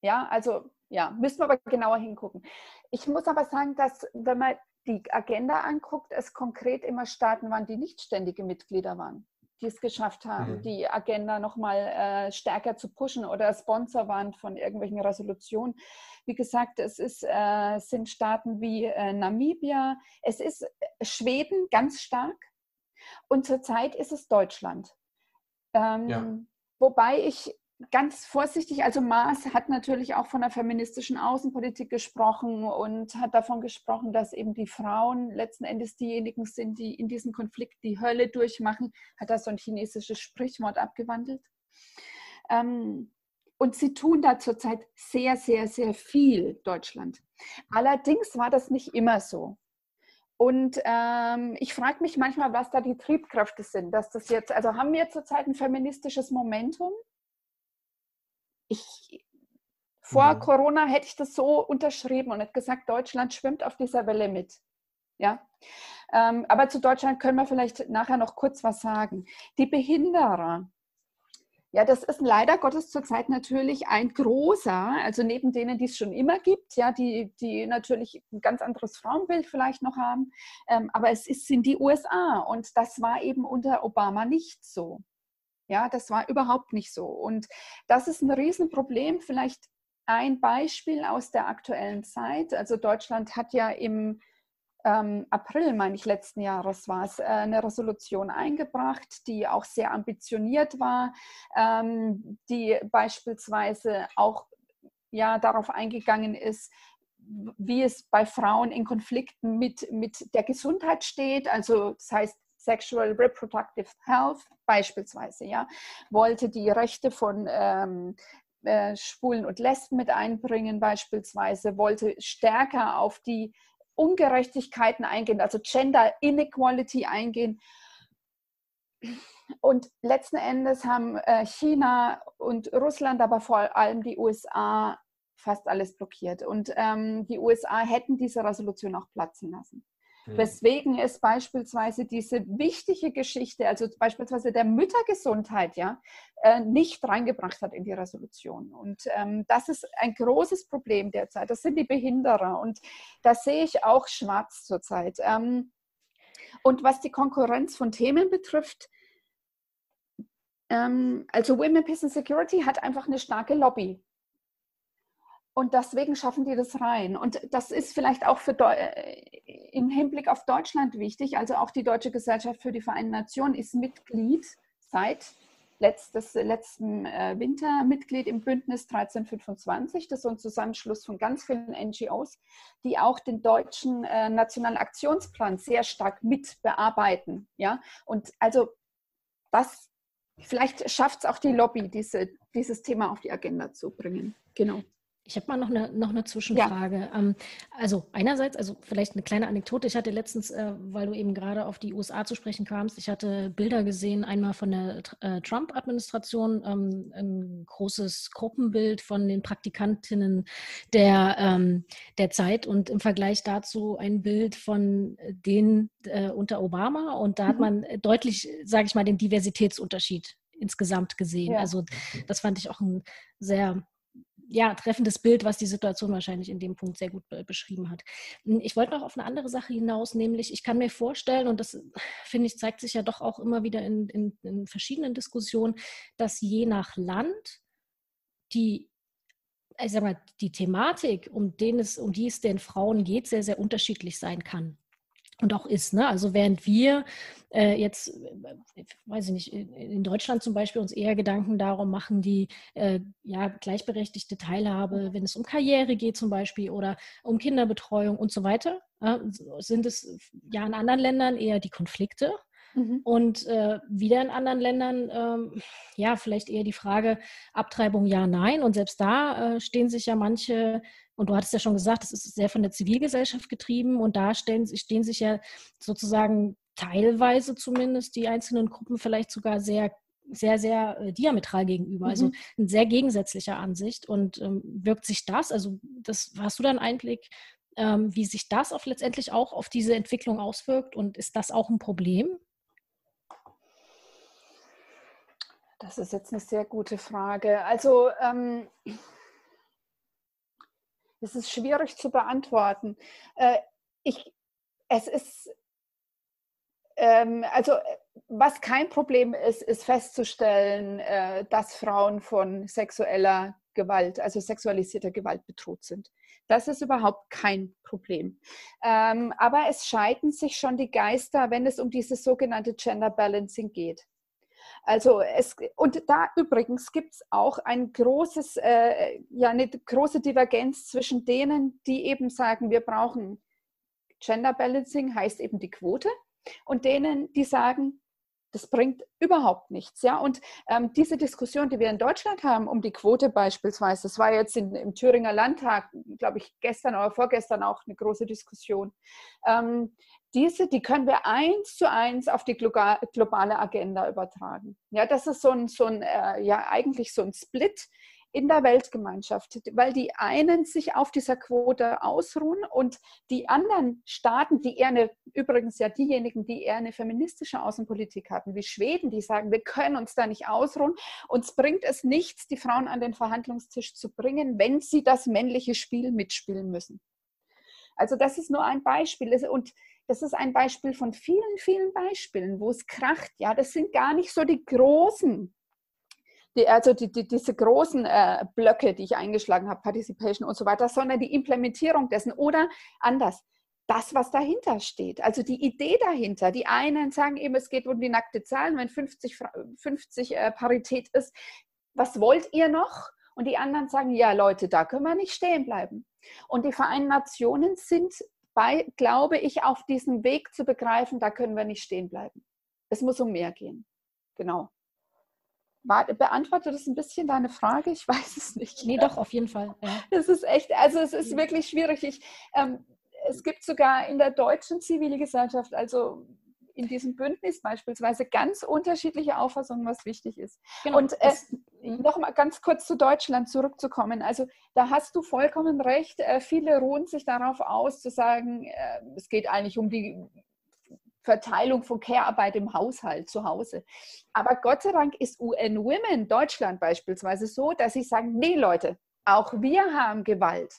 Ja, also ja, müssen wir aber genauer hingucken. Ich muss aber sagen, dass wenn man die Agenda anguckt, es konkret immer Staaten waren, die nicht ständige Mitglieder waren, die es geschafft haben, mhm. die Agenda nochmal äh, stärker zu pushen oder Sponsor waren von irgendwelchen Resolutionen. Wie gesagt, es ist, äh, sind Staaten wie äh, Namibia, es ist Schweden ganz stark und zurzeit ist es Deutschland. Ähm, ja. Wobei ich ganz vorsichtig, also Maas hat natürlich auch von der feministischen Außenpolitik gesprochen und hat davon gesprochen, dass eben die Frauen letzten Endes diejenigen sind, die in diesem Konflikt die Hölle durchmachen, hat da so ein chinesisches Sprichwort abgewandelt. Ähm, und sie tun da zurzeit sehr, sehr, sehr viel, Deutschland. Allerdings war das nicht immer so. Und ähm, ich frage mich manchmal, was da die Triebkräfte sind, dass das jetzt, also haben wir zurzeit ein feministisches Momentum? Ich, vor mhm. Corona hätte ich das so unterschrieben und hätte gesagt, Deutschland schwimmt auf dieser Welle mit. Ja, ähm, aber zu Deutschland können wir vielleicht nachher noch kurz was sagen. Die Behinderer, ja, das ist leider Gottes zurzeit natürlich ein großer, also neben denen, die es schon immer gibt, ja, die, die natürlich ein ganz anderes Frauenbild vielleicht noch haben. Ähm, aber es ist, sind die USA und das war eben unter Obama nicht so. Ja, das war überhaupt nicht so. Und das ist ein Riesenproblem. Vielleicht ein Beispiel aus der aktuellen Zeit. Also Deutschland hat ja im ähm, April, meine ich, letzten Jahres war es, äh, eine Resolution eingebracht, die auch sehr ambitioniert war, ähm, die beispielsweise auch ja, darauf eingegangen ist, wie es bei Frauen in Konflikten mit, mit der Gesundheit steht. Also das heißt, Sexual Reproductive Health beispielsweise, ja, wollte die Rechte von ähm, äh, Schwulen und Lesben mit einbringen beispielsweise, wollte stärker auf die Ungerechtigkeiten eingehen, also Gender Inequality eingehen. Und letzten Endes haben äh, China und Russland, aber vor allem die USA fast alles blockiert. Und ähm, die USA hätten diese Resolution auch platzen lassen. Weswegen es beispielsweise diese wichtige Geschichte, also beispielsweise der Müttergesundheit, ja, äh, nicht reingebracht hat in die Resolution. Und ähm, das ist ein großes Problem derzeit. Das sind die Behinderer. Und da sehe ich auch schwarz zurzeit. Ähm, und was die Konkurrenz von Themen betrifft, ähm, also Women, Peace and Security hat einfach eine starke Lobby. Und deswegen schaffen die das rein. Und das ist vielleicht auch für Deu äh, im Hinblick auf Deutschland wichtig. Also auch die Deutsche Gesellschaft für die Vereinten Nationen ist Mitglied seit letztes, letzten äh, Winter Mitglied im Bündnis 1325. Das ist so ein Zusammenschluss von ganz vielen NGOs, die auch den deutschen äh, Nationalen Aktionsplan sehr stark mit bearbeiten. Ja? Und also das, vielleicht schafft es auch die Lobby, diese, dieses Thema auf die Agenda zu bringen. Genau. Ich habe mal noch eine, noch eine Zwischenfrage. Ja. Ähm, also einerseits, also vielleicht eine kleine Anekdote. Ich hatte letztens, äh, weil du eben gerade auf die USA zu sprechen kamst, ich hatte Bilder gesehen, einmal von der äh, Trump-Administration, ähm, ein großes Gruppenbild von den Praktikantinnen der, ähm, der Zeit und im Vergleich dazu ein Bild von denen äh, unter Obama. Und da hat mhm. man deutlich, sage ich mal, den Diversitätsunterschied insgesamt gesehen. Ja. Also das fand ich auch ein sehr ja, treffendes Bild, was die Situation wahrscheinlich in dem Punkt sehr gut beschrieben hat. Hm, ich wollte noch auf eine andere Sache hinaus, nämlich ich kann mir vorstellen, und das finde ich, zeigt sich ja doch auch immer wieder in, in, in verschiedenen Diskussionen, dass je nach Land die ich sag mal, die Thematik, um, den es, um die es den Frauen geht, sehr, sehr unterschiedlich sein kann und auch ist. Ne? Also während wir äh, jetzt, äh, weiß ich nicht, in Deutschland zum Beispiel uns eher Gedanken darum machen, die äh, ja, gleichberechtigte Teilhabe, wenn es um Karriere geht zum Beispiel oder um Kinderbetreuung und so weiter, äh, sind es ja in anderen Ländern eher die Konflikte. Mhm. Und äh, wieder in anderen Ländern, ähm, ja, vielleicht eher die Frage Abtreibung ja, nein. Und selbst da äh, stehen sich ja manche und du hattest ja schon gesagt, es ist sehr von der Zivilgesellschaft getrieben und da stellen, stehen sich ja sozusagen teilweise zumindest die einzelnen Gruppen vielleicht sogar sehr sehr, sehr äh, diametral gegenüber, also mhm. in sehr gegensätzlicher Ansicht. Und ähm, wirkt sich das, also das hast du da einen Einblick, ähm, wie sich das auf letztendlich auch auf diese Entwicklung auswirkt und ist das auch ein Problem? Das ist jetzt eine sehr gute Frage. Also ähm, das ist schwierig zu beantworten. Äh, ich, es ist, ähm, also was kein Problem ist, ist festzustellen, äh, dass Frauen von sexueller Gewalt, also sexualisierter Gewalt bedroht sind. Das ist überhaupt kein Problem. Ähm, aber es scheiden sich schon die Geister, wenn es um dieses sogenannte Gender Balancing geht. Also es, und da übrigens gibt es auch ein großes, äh, ja, eine große Divergenz zwischen denen, die eben sagen, wir brauchen Gender Balancing, heißt eben die Quote, und denen, die sagen, das bringt überhaupt nichts. Ja? Und ähm, diese Diskussion, die wir in Deutschland haben, um die Quote beispielsweise, das war jetzt in, im Thüringer Landtag, glaube ich, gestern oder vorgestern auch eine große Diskussion. Ähm, diese, die können wir eins zu eins auf die globale Agenda übertragen. Ja, das ist so ein, so ein äh, ja, eigentlich so ein Split in der Weltgemeinschaft, weil die einen sich auf dieser Quote ausruhen und die anderen Staaten, die eher eine, übrigens ja diejenigen, die eher eine feministische Außenpolitik hatten, wie Schweden, die sagen, wir können uns da nicht ausruhen. Uns bringt es nichts, die Frauen an den Verhandlungstisch zu bringen, wenn sie das männliche Spiel mitspielen müssen. Also das ist nur ein Beispiel. Und das ist ein Beispiel von vielen, vielen Beispielen, wo es kracht. Ja, das sind gar nicht so die großen, die, also die, die, diese großen äh, Blöcke, die ich eingeschlagen habe, Participation und so weiter, sondern die Implementierung dessen oder anders. Das, was dahinter steht, also die Idee dahinter. Die einen sagen eben, es geht um die nackte Zahlen, wenn 50, 50 äh, Parität ist. Was wollt ihr noch? Und die anderen sagen, ja Leute, da können wir nicht stehen bleiben. Und die Vereinten Nationen sind bei, glaube ich, auf diesem Weg zu begreifen, da können wir nicht stehen bleiben. Es muss um mehr gehen. Genau. Beantwortet das ein bisschen deine Frage? Ich <laughs> weiß es nicht. Nee, doch, auf jeden Fall. Es ist echt, also es ist wirklich schwierig. Ich, ähm, es gibt sogar in der deutschen Zivilgesellschaft, also in diesem Bündnis beispielsweise ganz unterschiedliche Auffassungen, was wichtig ist. Genau, und äh, noch mal ganz kurz zu Deutschland zurückzukommen. Also da hast du vollkommen recht. Äh, viele ruhen sich darauf aus, zu sagen, äh, es geht eigentlich um die Verteilung von Care-Arbeit im Haushalt zu Hause. Aber Gott sei Dank ist UN Women Deutschland beispielsweise so, dass sie sagen, nee Leute, auch wir haben Gewalt.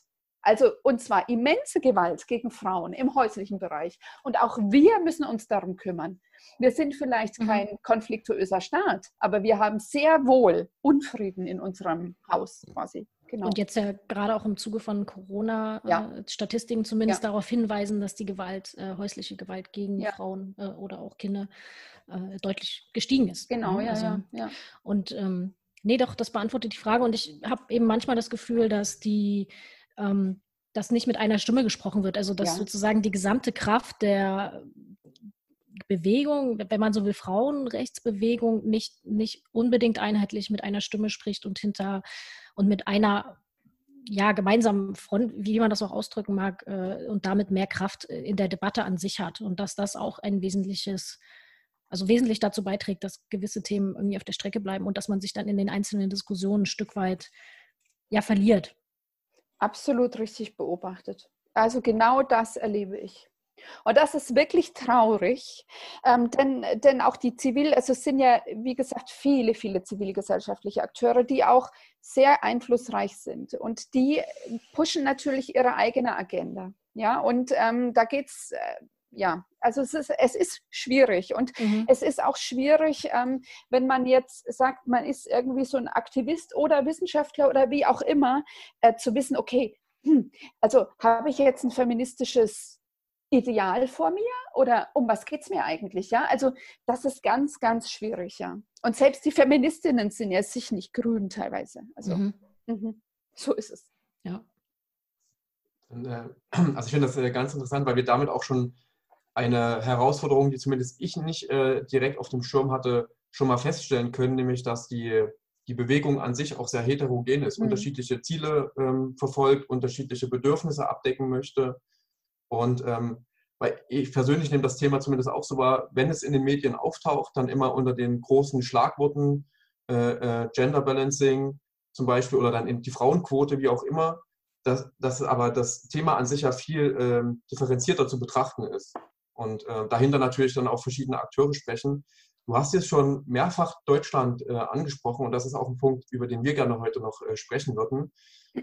Also, und zwar immense Gewalt gegen Frauen im häuslichen Bereich. Und auch wir müssen uns darum kümmern. Wir sind vielleicht mhm. kein konfliktuöser Staat, aber wir haben sehr wohl Unfrieden in unserem Haus quasi. Genau. Und jetzt ja gerade auch im Zuge von Corona-Statistiken ja. zumindest ja. darauf hinweisen, dass die Gewalt, äh, häusliche Gewalt gegen ja. Frauen äh, oder auch Kinder äh, deutlich gestiegen ist. Genau, ja, also, ja, ja. Und ähm, nee, doch, das beantwortet die Frage. Und ich habe eben manchmal das Gefühl, dass die ähm, dass nicht mit einer Stimme gesprochen wird. Also dass sozusagen die gesamte Kraft der Bewegung, wenn man so will, Frauenrechtsbewegung nicht, nicht unbedingt einheitlich mit einer Stimme spricht und hinter und mit einer ja, gemeinsamen Front, wie man das auch ausdrücken mag, äh, und damit mehr Kraft äh, in der Debatte an sich hat. Und dass das auch ein wesentliches, also wesentlich dazu beiträgt, dass gewisse Themen irgendwie auf der Strecke bleiben und dass man sich dann in den einzelnen Diskussionen ein Stück weit ja verliert. Absolut richtig beobachtet. Also genau das erlebe ich. Und das ist wirklich traurig, ähm, denn, denn auch die Zivil, also es sind ja, wie gesagt, viele, viele zivilgesellschaftliche Akteure, die auch sehr einflussreich sind und die pushen natürlich ihre eigene Agenda. Ja, und ähm, da geht es, äh, ja, also es ist, es ist schwierig und mhm. es ist auch schwierig, ähm, wenn man jetzt sagt, man ist irgendwie so ein Aktivist oder Wissenschaftler oder wie auch immer, äh, zu wissen, okay, hm, also habe ich jetzt ein feministisches Ideal vor mir oder um was geht es mir eigentlich? Ja, also das ist ganz, ganz schwierig, ja. Und selbst die Feministinnen sind ja sich nicht grün teilweise. Also mhm. Mhm. so ist es. Ja. Äh, <clears throat> also ich finde das äh, ganz interessant, weil wir damit auch schon eine Herausforderung, die zumindest ich nicht äh, direkt auf dem Schirm hatte, schon mal feststellen können, nämlich dass die, die Bewegung an sich auch sehr heterogen ist, mhm. unterschiedliche Ziele ähm, verfolgt, unterschiedliche Bedürfnisse abdecken möchte und ähm, weil ich persönlich nehme das Thema zumindest auch so wahr, wenn es in den Medien auftaucht, dann immer unter den großen Schlagworten äh, äh, Gender Balancing zum Beispiel oder dann die Frauenquote, wie auch immer, dass, dass aber das Thema an sich ja viel ähm, differenzierter zu betrachten ist. Und äh, dahinter natürlich dann auch verschiedene Akteure sprechen. Du hast jetzt schon mehrfach Deutschland äh, angesprochen und das ist auch ein Punkt, über den wir gerne heute noch äh, sprechen würden.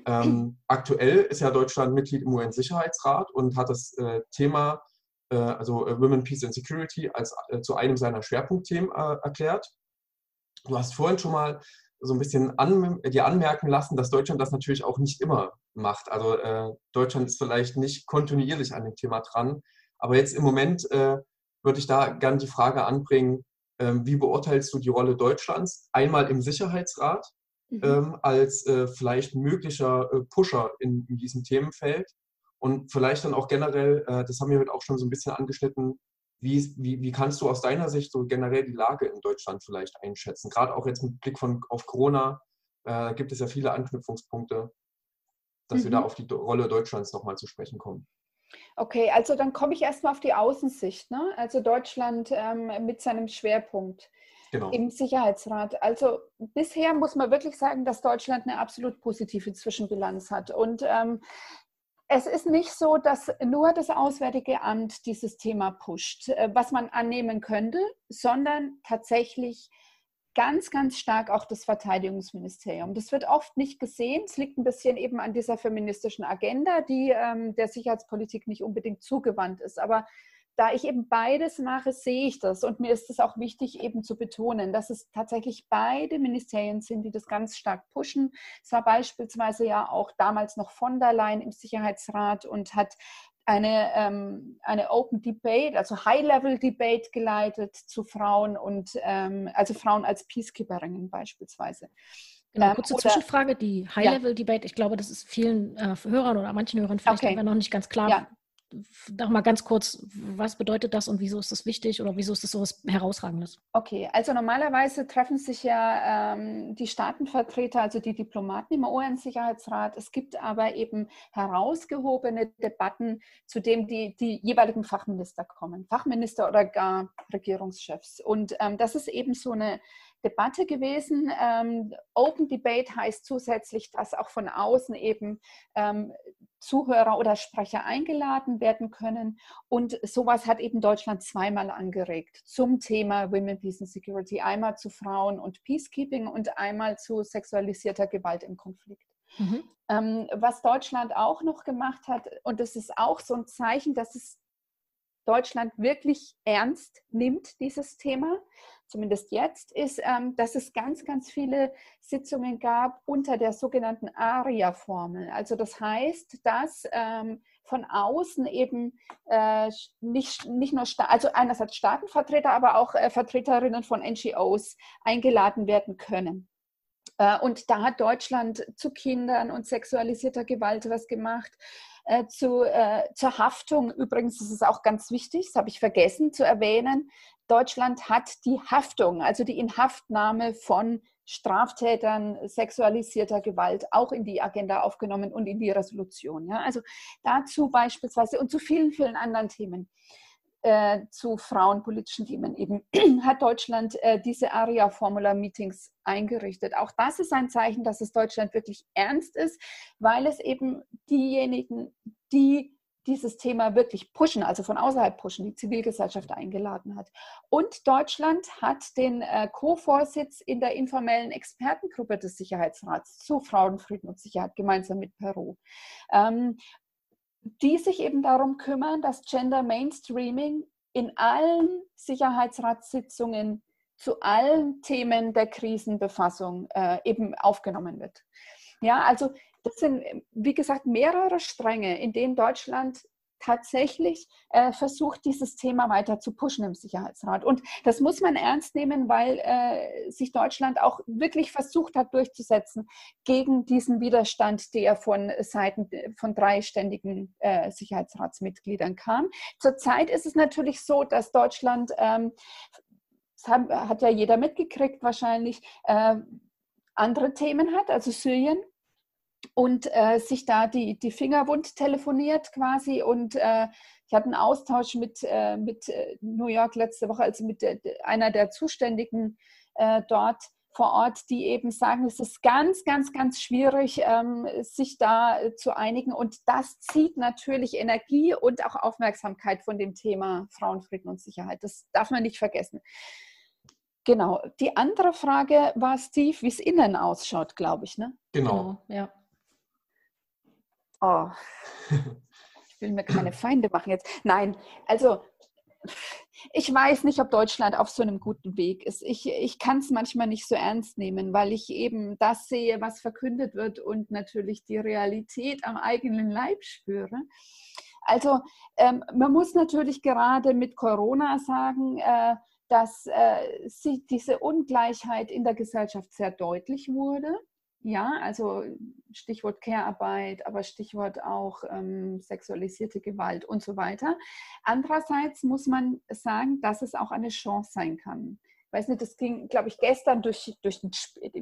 Ähm, <clears throat> aktuell ist ja Deutschland Mitglied im UN-Sicherheitsrat und hat das äh, Thema, äh, also äh, Women, Peace and Security, als äh, zu einem seiner Schwerpunktthemen erklärt. Du hast vorhin schon mal so ein bisschen an, dir anmerken lassen, dass Deutschland das natürlich auch nicht immer macht. Also Deutschland ist vielleicht nicht kontinuierlich an dem Thema dran. Aber jetzt im Moment würde ich da gerne die Frage anbringen, wie beurteilst du die Rolle Deutschlands? Einmal im Sicherheitsrat mhm. ähm, als äh, vielleicht möglicher äh, Pusher in, in, diesem Themenfeld. Und vielleicht dann auch generell, äh, das haben wir heute auch schon so ein bisschen angeschnitten, wie, wie, wie, kannst du aus deiner Sicht so generell die Lage in Deutschland vielleicht einschätzen? Gerade auch jetzt mit Blick von, auf Corona äh, gibt es ja viele Anknüpfungspunkte, dass mhm. wir da mhm. auf die Rolle Deutschlands nochmal zu sprechen kommen. Okay, also dann komme ich erstmal auf die Außensicht. Ne? Also Deutschland ähm, mit seinem Schwerpunkt genau. im Sicherheitsrat. Also bisher muss man wirklich sagen, dass Deutschland eine absolut positive Zwischenbilanz hat. Und ähm, es ist nicht so, dass nur das Auswärtige Amt dieses Thema pusht, äh, was man annehmen könnte, sondern tatsächlich ganz, ganz stark auch das Verteidigungsministerium. Das wird oft nicht gesehen. Es liegt ein bisschen eben an dieser feministischen Agenda, die ähm, der Sicherheitspolitik nicht unbedingt zugewandt ist. Aber da ich eben beides mache, sehe ich das. Und mir ist es auch wichtig, eben zu betonen, dass es tatsächlich beide Ministerien sind, die das ganz stark pushen. Es war beispielsweise ja auch damals noch von der Leyen im Sicherheitsrat und hat eine, ähm, eine Open Debate, also High-Level-Debate geleitet zu Frauen und ähm, also Frauen als Peacekeeperinnen beispielsweise. Genau, ähm, kurze oder, Zwischenfrage, die High-Level-Debate, ich glaube, das ist vielen äh, Hörern oder manchen Hörern vielleicht okay. noch nicht ganz klar, ja noch mal ganz kurz, was bedeutet das und wieso ist das wichtig oder wieso ist das so was Herausragendes? Okay, also normalerweise treffen sich ja ähm, die Staatenvertreter, also die Diplomaten im UN-Sicherheitsrat. Es gibt aber eben herausgehobene Debatten, zu denen die, die jeweiligen Fachminister kommen, Fachminister oder gar Regierungschefs. Und ähm, das ist eben so eine Debatte gewesen. Ähm, Open Debate heißt zusätzlich, dass auch von außen eben ähm, Zuhörer oder Sprecher eingeladen werden können. Und sowas hat eben Deutschland zweimal angeregt zum Thema Women, Peace and Security. Einmal zu Frauen und Peacekeeping und einmal zu sexualisierter Gewalt im Konflikt. Mhm. Ähm, was Deutschland auch noch gemacht hat, und das ist auch so ein Zeichen, dass es Deutschland wirklich ernst nimmt, dieses Thema, zumindest jetzt, ist, ähm, dass es ganz, ganz viele Sitzungen gab unter der sogenannten ARIA-Formel. Also das heißt, dass ähm, von außen eben äh, nicht, nicht nur, also einerseits Staatenvertreter, aber auch äh, Vertreterinnen von NGOs eingeladen werden können. Äh, und da hat Deutschland zu Kindern und sexualisierter Gewalt was gemacht. Äh, zu, äh, zur Haftung übrigens ist es auch ganz wichtig, das habe ich vergessen zu erwähnen. Deutschland hat die Haftung, also die Inhaftnahme von Straftätern sexualisierter Gewalt auch in die Agenda aufgenommen und in die Resolution. Ja? Also dazu beispielsweise und zu vielen, vielen anderen Themen. Äh, zu frauenpolitischen Themen eben <clears throat> hat Deutschland äh, diese ARIA-Formula-Meetings eingerichtet. Auch das ist ein Zeichen, dass es Deutschland wirklich ernst ist, weil es eben diejenigen, die dieses Thema wirklich pushen, also von außerhalb pushen, die Zivilgesellschaft eingeladen hat. Und Deutschland hat den äh, Co-Vorsitz in der informellen Expertengruppe des Sicherheitsrats zu Frauenfrieden und Sicherheit gemeinsam mit Peru. Ähm, die sich eben darum kümmern, dass Gender Mainstreaming in allen Sicherheitsratssitzungen zu allen Themen der Krisenbefassung äh, eben aufgenommen wird. Ja, also das sind, wie gesagt, mehrere Stränge, in denen Deutschland tatsächlich äh, versucht, dieses Thema weiter zu pushen im Sicherheitsrat. Und das muss man ernst nehmen, weil äh, sich Deutschland auch wirklich versucht hat durchzusetzen gegen diesen Widerstand, der von Seiten von drei ständigen äh, Sicherheitsratsmitgliedern kam. Zurzeit ist es natürlich so, dass Deutschland, ähm, das hat, hat, ja jeder mitgekriegt wahrscheinlich, äh, andere Themen hat, also Syrien und äh, sich da die, die Finger wund telefoniert quasi. Und äh, ich hatte einen Austausch mit, äh, mit äh, New York letzte Woche, also mit der, einer der Zuständigen äh, dort vor Ort, die eben sagen, es ist ganz, ganz, ganz schwierig, ähm, sich da äh, zu einigen. Und das zieht natürlich Energie und auch Aufmerksamkeit von dem Thema Frauenfrieden und Sicherheit. Das darf man nicht vergessen. Genau. Die andere Frage war, Steve, wie es innen ausschaut, glaube ich. Ne? Genau. genau ja. Oh, ich will mir keine Feinde machen jetzt. Nein, also ich weiß nicht, ob Deutschland auf so einem guten Weg ist. Ich, ich kann es manchmal nicht so ernst nehmen, weil ich eben das sehe, was verkündet wird und natürlich die Realität am eigenen Leib spüre. Also ähm, man muss natürlich gerade mit Corona sagen, äh, dass äh, sie, diese Ungleichheit in der Gesellschaft sehr deutlich wurde. Ja, also Stichwort Care-Arbeit, aber Stichwort auch ähm, sexualisierte Gewalt und so weiter. Andererseits muss man sagen, dass es auch eine Chance sein kann weiß nicht, das ging, glaube ich, gestern durch, durch den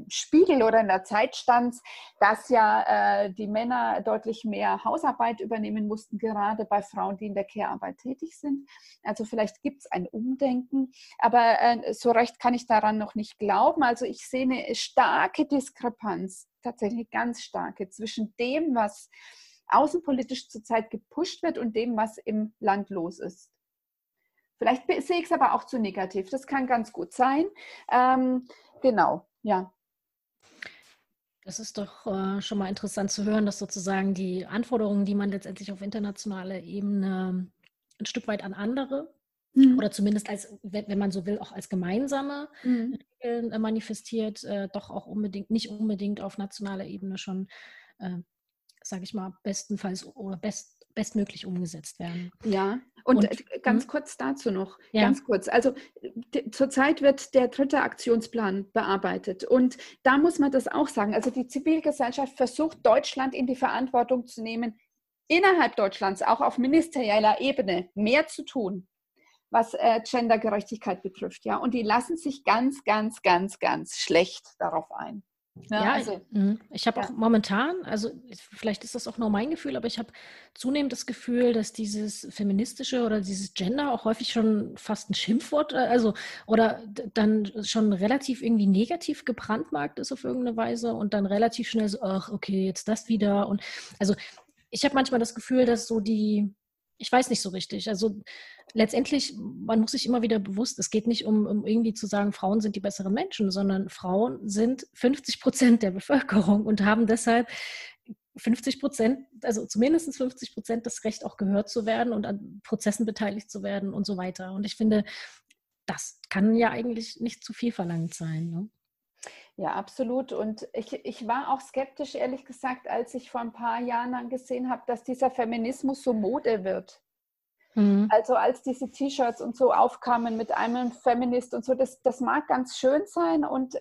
Spiegel oder in der Zeit stand, dass ja äh, die Männer deutlich mehr Hausarbeit übernehmen mussten, gerade bei Frauen, die in der Care-Arbeit tätig sind. Also vielleicht gibt es ein Umdenken, aber äh, so recht kann ich daran noch nicht glauben. Also ich sehe eine starke Diskrepanz, tatsächlich ganz starke, zwischen dem, was außenpolitisch zurzeit gepusht wird und dem, was im Land los ist. Vielleicht sehe ich es aber auch zu negativ. Das kann ganz gut sein. Ähm, genau, ja. Das ist doch äh, schon mal interessant zu hören, dass sozusagen die Anforderungen, die man letztendlich auf internationaler Ebene ein Stück weit an andere mhm. oder zumindest als, wenn, wenn, man so will, auch als gemeinsame mhm. Regeln äh, manifestiert, äh, doch auch unbedingt, nicht unbedingt auf nationaler Ebene schon, äh, sage ich mal, bestenfalls oder best, bestmöglich umgesetzt werden. Ja, und, und äh, ganz hm? kurz dazu noch, ja. ganz kurz. Also zurzeit wird der dritte Aktionsplan bearbeitet und da muss man das auch sagen. Also die Zivilgesellschaft versucht, Deutschland in die Verantwortung zu nehmen, innerhalb Deutschlands, auch auf ministerieller Ebene, mehr zu tun was äh, Gendergerechtigkeit betrifft, ja. Und die lassen sich ganz, ganz, ganz, ganz schlecht darauf ein. Ja, ja also, mhm. ich habe ja. auch momentan, also vielleicht ist das auch nur mein Gefühl, aber ich habe zunehmend das Gefühl, dass dieses feministische oder dieses Gender auch häufig schon fast ein Schimpfwort, äh, also oder dann schon relativ irgendwie negativ gebrandmarkt ist auf irgendeine Weise und dann relativ schnell so, ach, okay, jetzt das wieder. Und also ich habe manchmal das Gefühl, dass so die, ich weiß nicht so richtig. Also letztendlich, man muss sich immer wieder bewusst, es geht nicht um, um irgendwie zu sagen, Frauen sind die besseren Menschen, sondern Frauen sind 50 Prozent der Bevölkerung und haben deshalb 50 Prozent, also zumindest 50 Prozent das Recht auch gehört zu werden und an Prozessen beteiligt zu werden und so weiter. Und ich finde, das kann ja eigentlich nicht zu viel verlangt sein. Ne? Ja, absolut. Und ich, ich war auch skeptisch, ehrlich gesagt, als ich vor ein paar Jahren dann gesehen habe, dass dieser Feminismus so Mode wird. Mhm. Also als diese T-Shirts und so aufkamen mit einem Feminist und so, das, das mag ganz schön sein und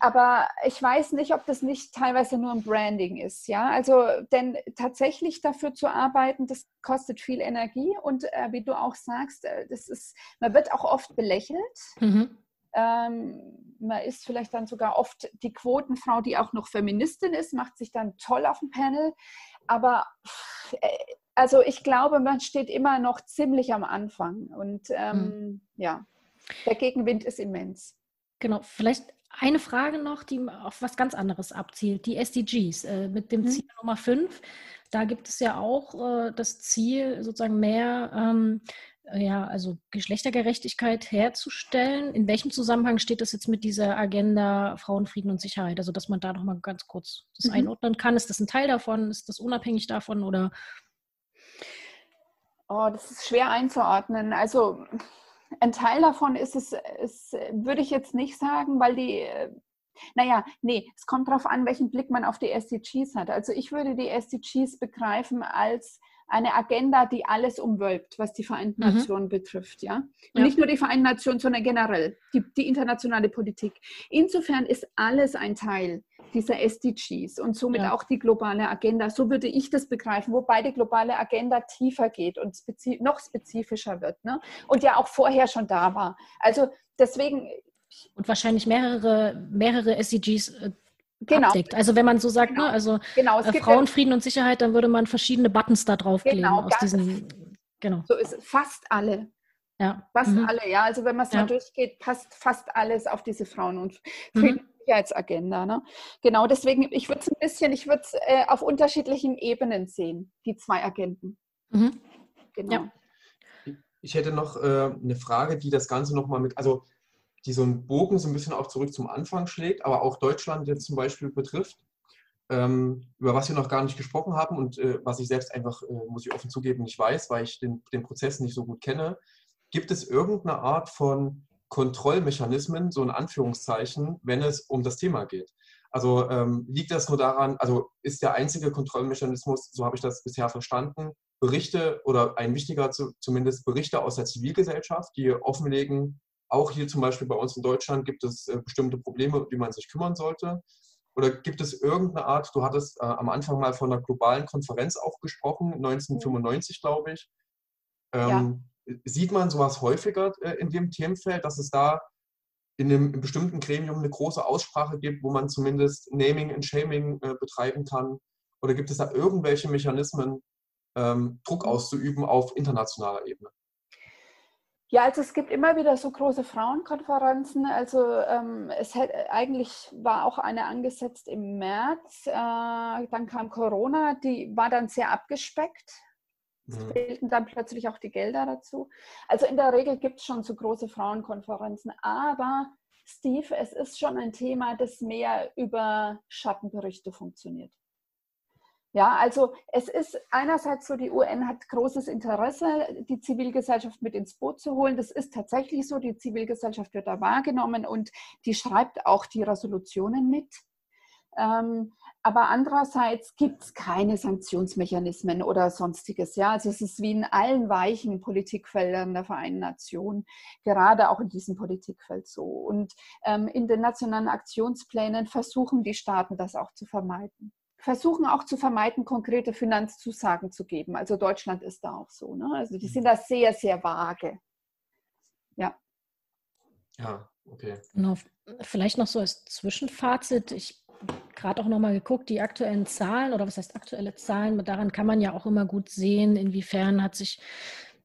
aber ich weiß nicht, ob das nicht teilweise nur ein Branding ist, ja. Also, denn tatsächlich dafür zu arbeiten, das kostet viel Energie und äh, wie du auch sagst, äh, das ist, man wird auch oft belächelt. Mhm. Ähm, man ist vielleicht dann sogar oft die Quotenfrau, die auch noch Feministin ist, macht sich dann toll auf dem Panel. Aber äh, also ich glaube, man steht immer noch ziemlich am Anfang und ähm, mhm. ja, der Gegenwind ist immens. Genau, vielleicht eine Frage noch, die auf was ganz anderes abzielt, die SDGs äh, mit dem mhm. Ziel Nummer 5. Da gibt es ja auch äh, das Ziel, sozusagen mehr ähm, ja, also Geschlechtergerechtigkeit herzustellen. In welchem Zusammenhang steht das jetzt mit dieser Agenda Frauenfrieden und Sicherheit? Also, dass man da noch mal ganz kurz das mhm. einordnen kann. Ist das ein Teil davon? Ist das unabhängig davon oder? Oh, das ist schwer einzuordnen. Also ein Teil davon ist es, ist, würde ich jetzt nicht sagen, weil die, naja, nee, es kommt darauf an, welchen Blick man auf die SDGs hat. Also ich würde die SDGs begreifen als eine Agenda, die alles umwölbt, was die Vereinten mhm. Nationen betrifft, ja? ja? Nicht nur die Vereinten Nationen, sondern generell die, die internationale Politik. Insofern ist alles ein Teil dieser SDGs und somit ja. auch die globale Agenda. So würde ich das begreifen, wobei die globale Agenda tiefer geht und spezif noch spezifischer wird ne? und ja auch vorher schon da war. Also deswegen. Und wahrscheinlich mehrere, mehrere SDGs äh, genau. abdeckt. Also wenn man so sagt, ne, genau. ne, also genau, äh, Frauen, Frieden und Sicherheit, dann würde man verschiedene Buttons da draufkleben genau, aus diesen. Genau. So ist es. Fast alle. Ja. Fast mhm. alle, ja. Also wenn man es ja. mal durchgeht, passt fast alles auf diese Frauen- und mhm. Sicherheitsagenda. Ne? Genau, deswegen, ich würde es ein bisschen, ich würde es äh, auf unterschiedlichen Ebenen sehen, die zwei Agenten. Mhm. Genau. Ja. Ich hätte noch äh, eine Frage, die das Ganze nochmal mit, also die so einen Bogen so ein bisschen auch zurück zum Anfang schlägt, aber auch Deutschland jetzt zum Beispiel betrifft, ähm, über was wir noch gar nicht gesprochen haben und äh, was ich selbst einfach, äh, muss ich offen zugeben, nicht weiß, weil ich den, den Prozess nicht so gut kenne. Gibt es irgendeine Art von Kontrollmechanismen, so in Anführungszeichen, wenn es um das Thema geht? Also ähm, liegt das nur daran, also ist der einzige Kontrollmechanismus, so habe ich das bisher verstanden, Berichte oder ein wichtiger zumindest Berichte aus der Zivilgesellschaft, die offenlegen, auch hier zum Beispiel bei uns in Deutschland gibt es äh, bestimmte Probleme, um die man sich kümmern sollte. Oder gibt es irgendeine Art, du hattest äh, am Anfang mal von einer globalen Konferenz auch gesprochen, 1995, glaube ich. Ähm, ja. Sieht man sowas häufiger äh, in dem Themenfeld, dass es da in einem, in bestimmten Gremium eine große Aussprache gibt, wo man zumindest Naming and Shaming äh, betreiben kann? Oder gibt es da irgendwelche Mechanismen, ähm, Druck mhm. auszuüben auf internationaler Ebene? Ja, also es gibt immer wieder so große Frauenkonferenzen. Also ähm, es hat, eigentlich war auch eine angesetzt im März. Äh, dann kam Corona, die war dann sehr abgespeckt. Es mhm. fehlten dann plötzlich auch die Gelder dazu. Also in der Regel gibt es schon so große Frauenkonferenzen. Aber Steve, es ist schon ein Thema, das mehr über Schattenberichte funktioniert. Ja, also es ist einerseits so, die UN hat großes Interesse, die Zivilgesellschaft mit ins Boot zu holen. Das ist tatsächlich so, die Zivilgesellschaft wird da wahrgenommen und die schreibt auch die Resolutionen mit. Ähm, aber andererseits gibt es keine Sanktionsmechanismen oder sonstiges. Ja, also es ist wie in allen weichen Politikfeldern der Vereinten Nationen, gerade auch in diesem Politikfeld so. Und ähm, in den nationalen Aktionsplänen versuchen die Staaten das auch zu vermeiden versuchen auch zu vermeiden, konkrete Finanzzusagen zu geben. Also Deutschland ist da auch so. Ne? Also die sind da sehr, sehr vage. Ja. Ja, okay. Genau. Vielleicht noch so als Zwischenfazit. Ich gerade auch nochmal geguckt, die aktuellen Zahlen oder was heißt aktuelle Zahlen, daran kann man ja auch immer gut sehen, inwiefern hat sich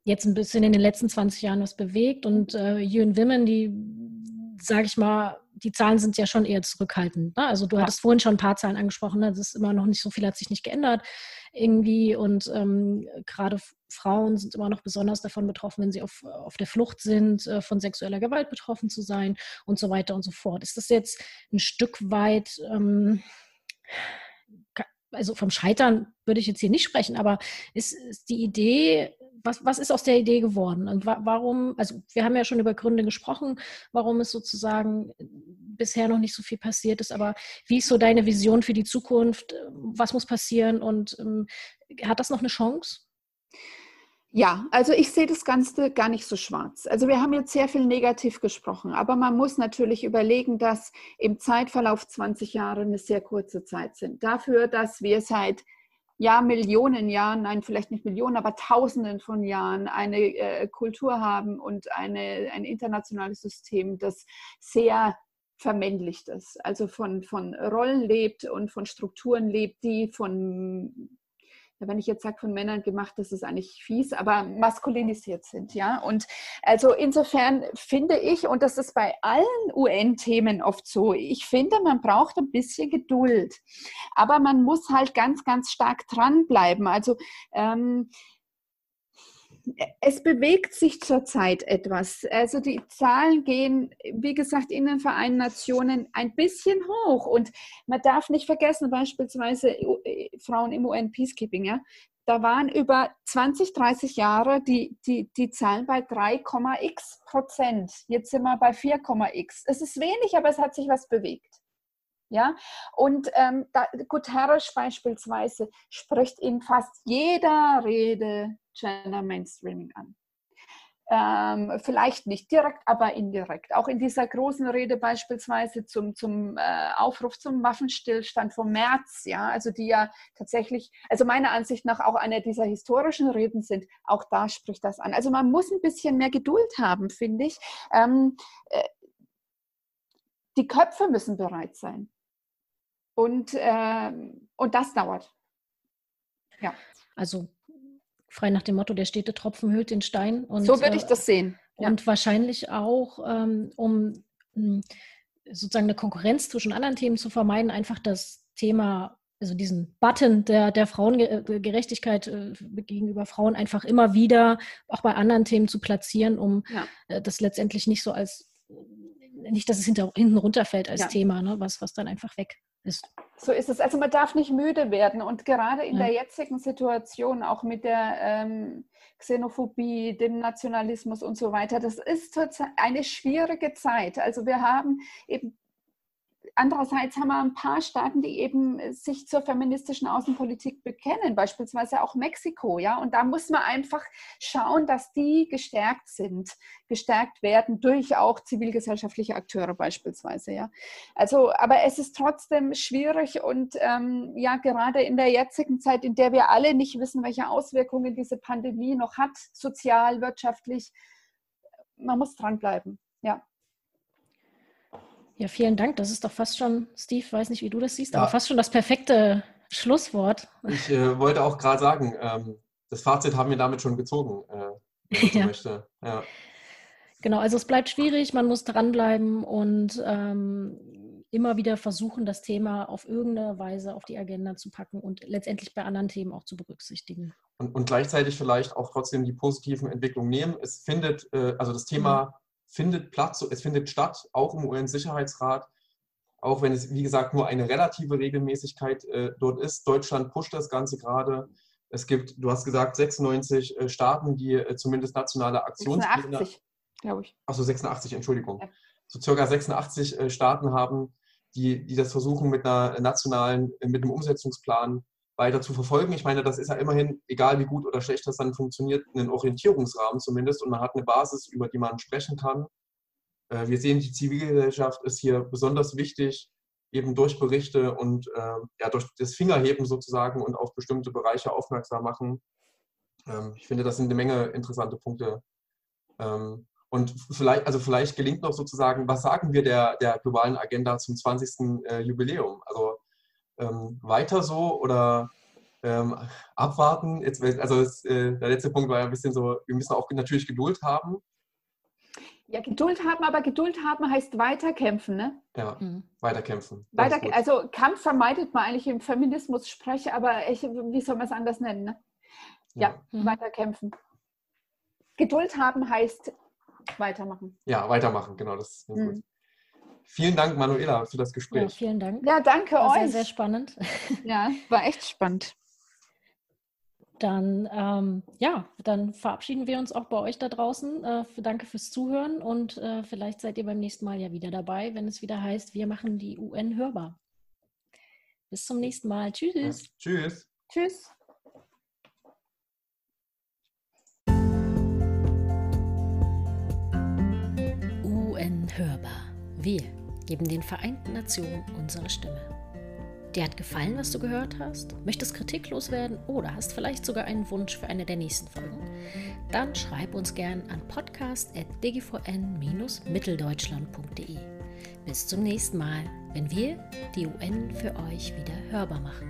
jetzt ein bisschen in den letzten 20 Jahren was bewegt. Und äh, UN Women, die, sage ich mal, die Zahlen sind ja schon eher zurückhaltend. Ne? Also du ja. hattest vorhin schon ein paar Zahlen angesprochen, ne? das ist immer noch nicht so viel, hat sich nicht geändert irgendwie. Und ähm, gerade Frauen sind immer noch besonders davon betroffen, wenn sie auf, auf der Flucht sind, äh, von sexueller Gewalt betroffen zu sein und so weiter und so fort. Ist das jetzt ein Stück weit, ähm, also vom Scheitern würde ich jetzt hier nicht sprechen, aber ist, ist die Idee, was, was ist aus der Idee geworden? Und wa warum, also wir haben ja schon über Gründe gesprochen, warum es sozusagen bisher noch nicht so viel passiert ist. Aber wie ist so deine Vision für die Zukunft? Was muss passieren und ähm, hat das noch eine Chance? Ja, also ich sehe das Ganze gar nicht so schwarz. Also wir haben jetzt sehr viel negativ gesprochen, aber man muss natürlich überlegen, dass im Zeitverlauf 20 Jahre eine sehr kurze Zeit sind. Dafür, dass wir seit ja, Millionen Jahren, nein, vielleicht nicht Millionen, aber Tausenden von Jahren eine äh, Kultur haben und eine, ein internationales System, das sehr vermännlicht ist, also von, von Rollen lebt und von Strukturen lebt, die von wenn ich jetzt sage, von Männern gemacht, das ist eigentlich fies, aber maskulinisiert sind, ja. Und also insofern finde ich, und das ist bei allen UN-Themen oft so, ich finde, man braucht ein bisschen Geduld. Aber man muss halt ganz, ganz stark dranbleiben. Also ähm, es bewegt sich zurzeit etwas. Also die Zahlen gehen, wie gesagt, in den Vereinten Nationen ein bisschen hoch. Und man darf nicht vergessen, beispielsweise äh, Frauen im UN Peacekeeping, ja, da waren über 20, 30 Jahre die, die, die Zahlen bei 3,x Prozent. Jetzt sind wir bei 4,x. Es ist wenig, aber es hat sich was bewegt. Ja, und ähm, da, Guterres beispielsweise spricht in fast jeder Rede Gender Mainstreaming an. Ähm, vielleicht nicht direkt, aber indirekt. Auch in dieser großen Rede beispielsweise zum, zum äh, Aufruf zum Waffenstillstand vom März, ja, also die ja tatsächlich, also meiner Ansicht nach auch eine dieser historischen Reden sind, auch da spricht das an. Also man muss ein bisschen mehr Geduld haben, finde ich. Ähm, äh, die Köpfe müssen bereit sein. Und, äh, und das dauert. Ja. Also frei nach dem Motto, der stete Tropfen hüllt den Stein. Und, so würde ich äh, das sehen. Ja. Und wahrscheinlich auch, ähm, um hm, sozusagen eine Konkurrenz zwischen anderen Themen zu vermeiden, einfach das Thema, also diesen Button der, der Frauengerechtigkeit äh, gegenüber Frauen einfach immer wieder auch bei anderen Themen zu platzieren, um ja. äh, das letztendlich nicht so als, nicht, dass es hinter, hinten runterfällt als ja. Thema, ne, was, was dann einfach weg ist. So ist es. Also man darf nicht müde werden. Und gerade in ja. der jetzigen Situation, auch mit der ähm, Xenophobie, dem Nationalismus und so weiter, das ist eine schwierige Zeit. Also wir haben eben andererseits haben wir ein paar Staaten, die eben sich zur feministischen Außenpolitik bekennen, beispielsweise auch Mexiko, ja. Und da muss man einfach schauen, dass die gestärkt sind, gestärkt werden durch auch zivilgesellschaftliche Akteure beispielsweise, ja. Also, aber es ist trotzdem schwierig und ähm, ja, gerade in der jetzigen Zeit, in der wir alle nicht wissen, welche Auswirkungen diese Pandemie noch hat, sozial, wirtschaftlich, man muss dranbleiben, ja. Ja, vielen Dank. Das ist doch fast schon, Steve, weiß nicht, wie du das siehst, ja. aber fast schon das perfekte Schlusswort. Ich äh, wollte auch gerade sagen, ähm, das Fazit haben wir damit schon gezogen, äh, wenn <laughs> ja. möchte. Ja. Genau, also es bleibt schwierig, man muss dranbleiben und ähm, immer wieder versuchen, das Thema auf irgendeine Weise auf die Agenda zu packen und letztendlich bei anderen Themen auch zu berücksichtigen. Und, und gleichzeitig vielleicht auch trotzdem die positiven Entwicklungen nehmen. Es findet, äh, also das Thema mhm findet Platz, es findet statt, auch im UN-Sicherheitsrat, auch wenn es, wie gesagt, nur eine relative Regelmäßigkeit äh, dort ist. Deutschland pusht das Ganze gerade. Es gibt, du hast gesagt, 96 äh, Staaten, die äh, zumindest nationale Aktionspläne. 86, glaube ich. Achso, 86, Entschuldigung. Ja. So circa 86 äh, Staaten haben, die, die das versuchen mit einer nationalen, mit einem Umsetzungsplan weiter zu verfolgen. Ich meine, das ist ja immerhin, egal wie gut oder schlecht das dann funktioniert, ein Orientierungsrahmen zumindest und man hat eine Basis, über die man sprechen kann. Äh, wir sehen, die Zivilgesellschaft ist hier besonders wichtig, eben durch Berichte und äh, ja, durch das Fingerheben sozusagen und auf bestimmte Bereiche aufmerksam machen. Ähm, ich finde, das sind eine Menge interessante Punkte. Ähm, und vielleicht, also vielleicht gelingt noch sozusagen, was sagen wir der, der globalen Agenda zum 20. Äh, Jubiläum? Also ähm, weiter so oder ähm, abwarten? Jetzt, also das, äh, der letzte Punkt war ja ein bisschen so, wir müssen auch natürlich Geduld haben. Ja, Geduld haben, aber Geduld haben heißt weiterkämpfen, ne? Ja, mhm. weiterkämpfen. Weiter, also Kampf vermeidet man eigentlich im Feminismus-Sprech, aber ich, wie soll man es anders nennen, ne? Ja, ja. Mhm. weiterkämpfen. Geduld haben heißt weitermachen. Ja, weitermachen, genau. Das ist mhm. Vielen Dank, Manuela, für das Gespräch. Ja, vielen Dank. Ja, danke war euch. Sehr, sehr spannend. Ja, war echt spannend. dann, ähm, ja, dann verabschieden wir uns auch bei euch da draußen. Äh, danke fürs Zuhören und äh, vielleicht seid ihr beim nächsten Mal ja wieder dabei, wenn es wieder heißt, wir machen die UN hörbar. Bis zum nächsten Mal. Tschüss. Ja, tschüss. Tschüss. UN hörbar. Wir geben den Vereinten Nationen unsere Stimme. Dir hat gefallen, was du gehört hast? Möchtest kritiklos werden oder hast vielleicht sogar einen Wunsch für eine der nächsten Folgen? Dann schreib uns gern an podcast.dgvn-mitteldeutschland.de. Bis zum nächsten Mal, wenn wir die UN für euch wieder hörbar machen.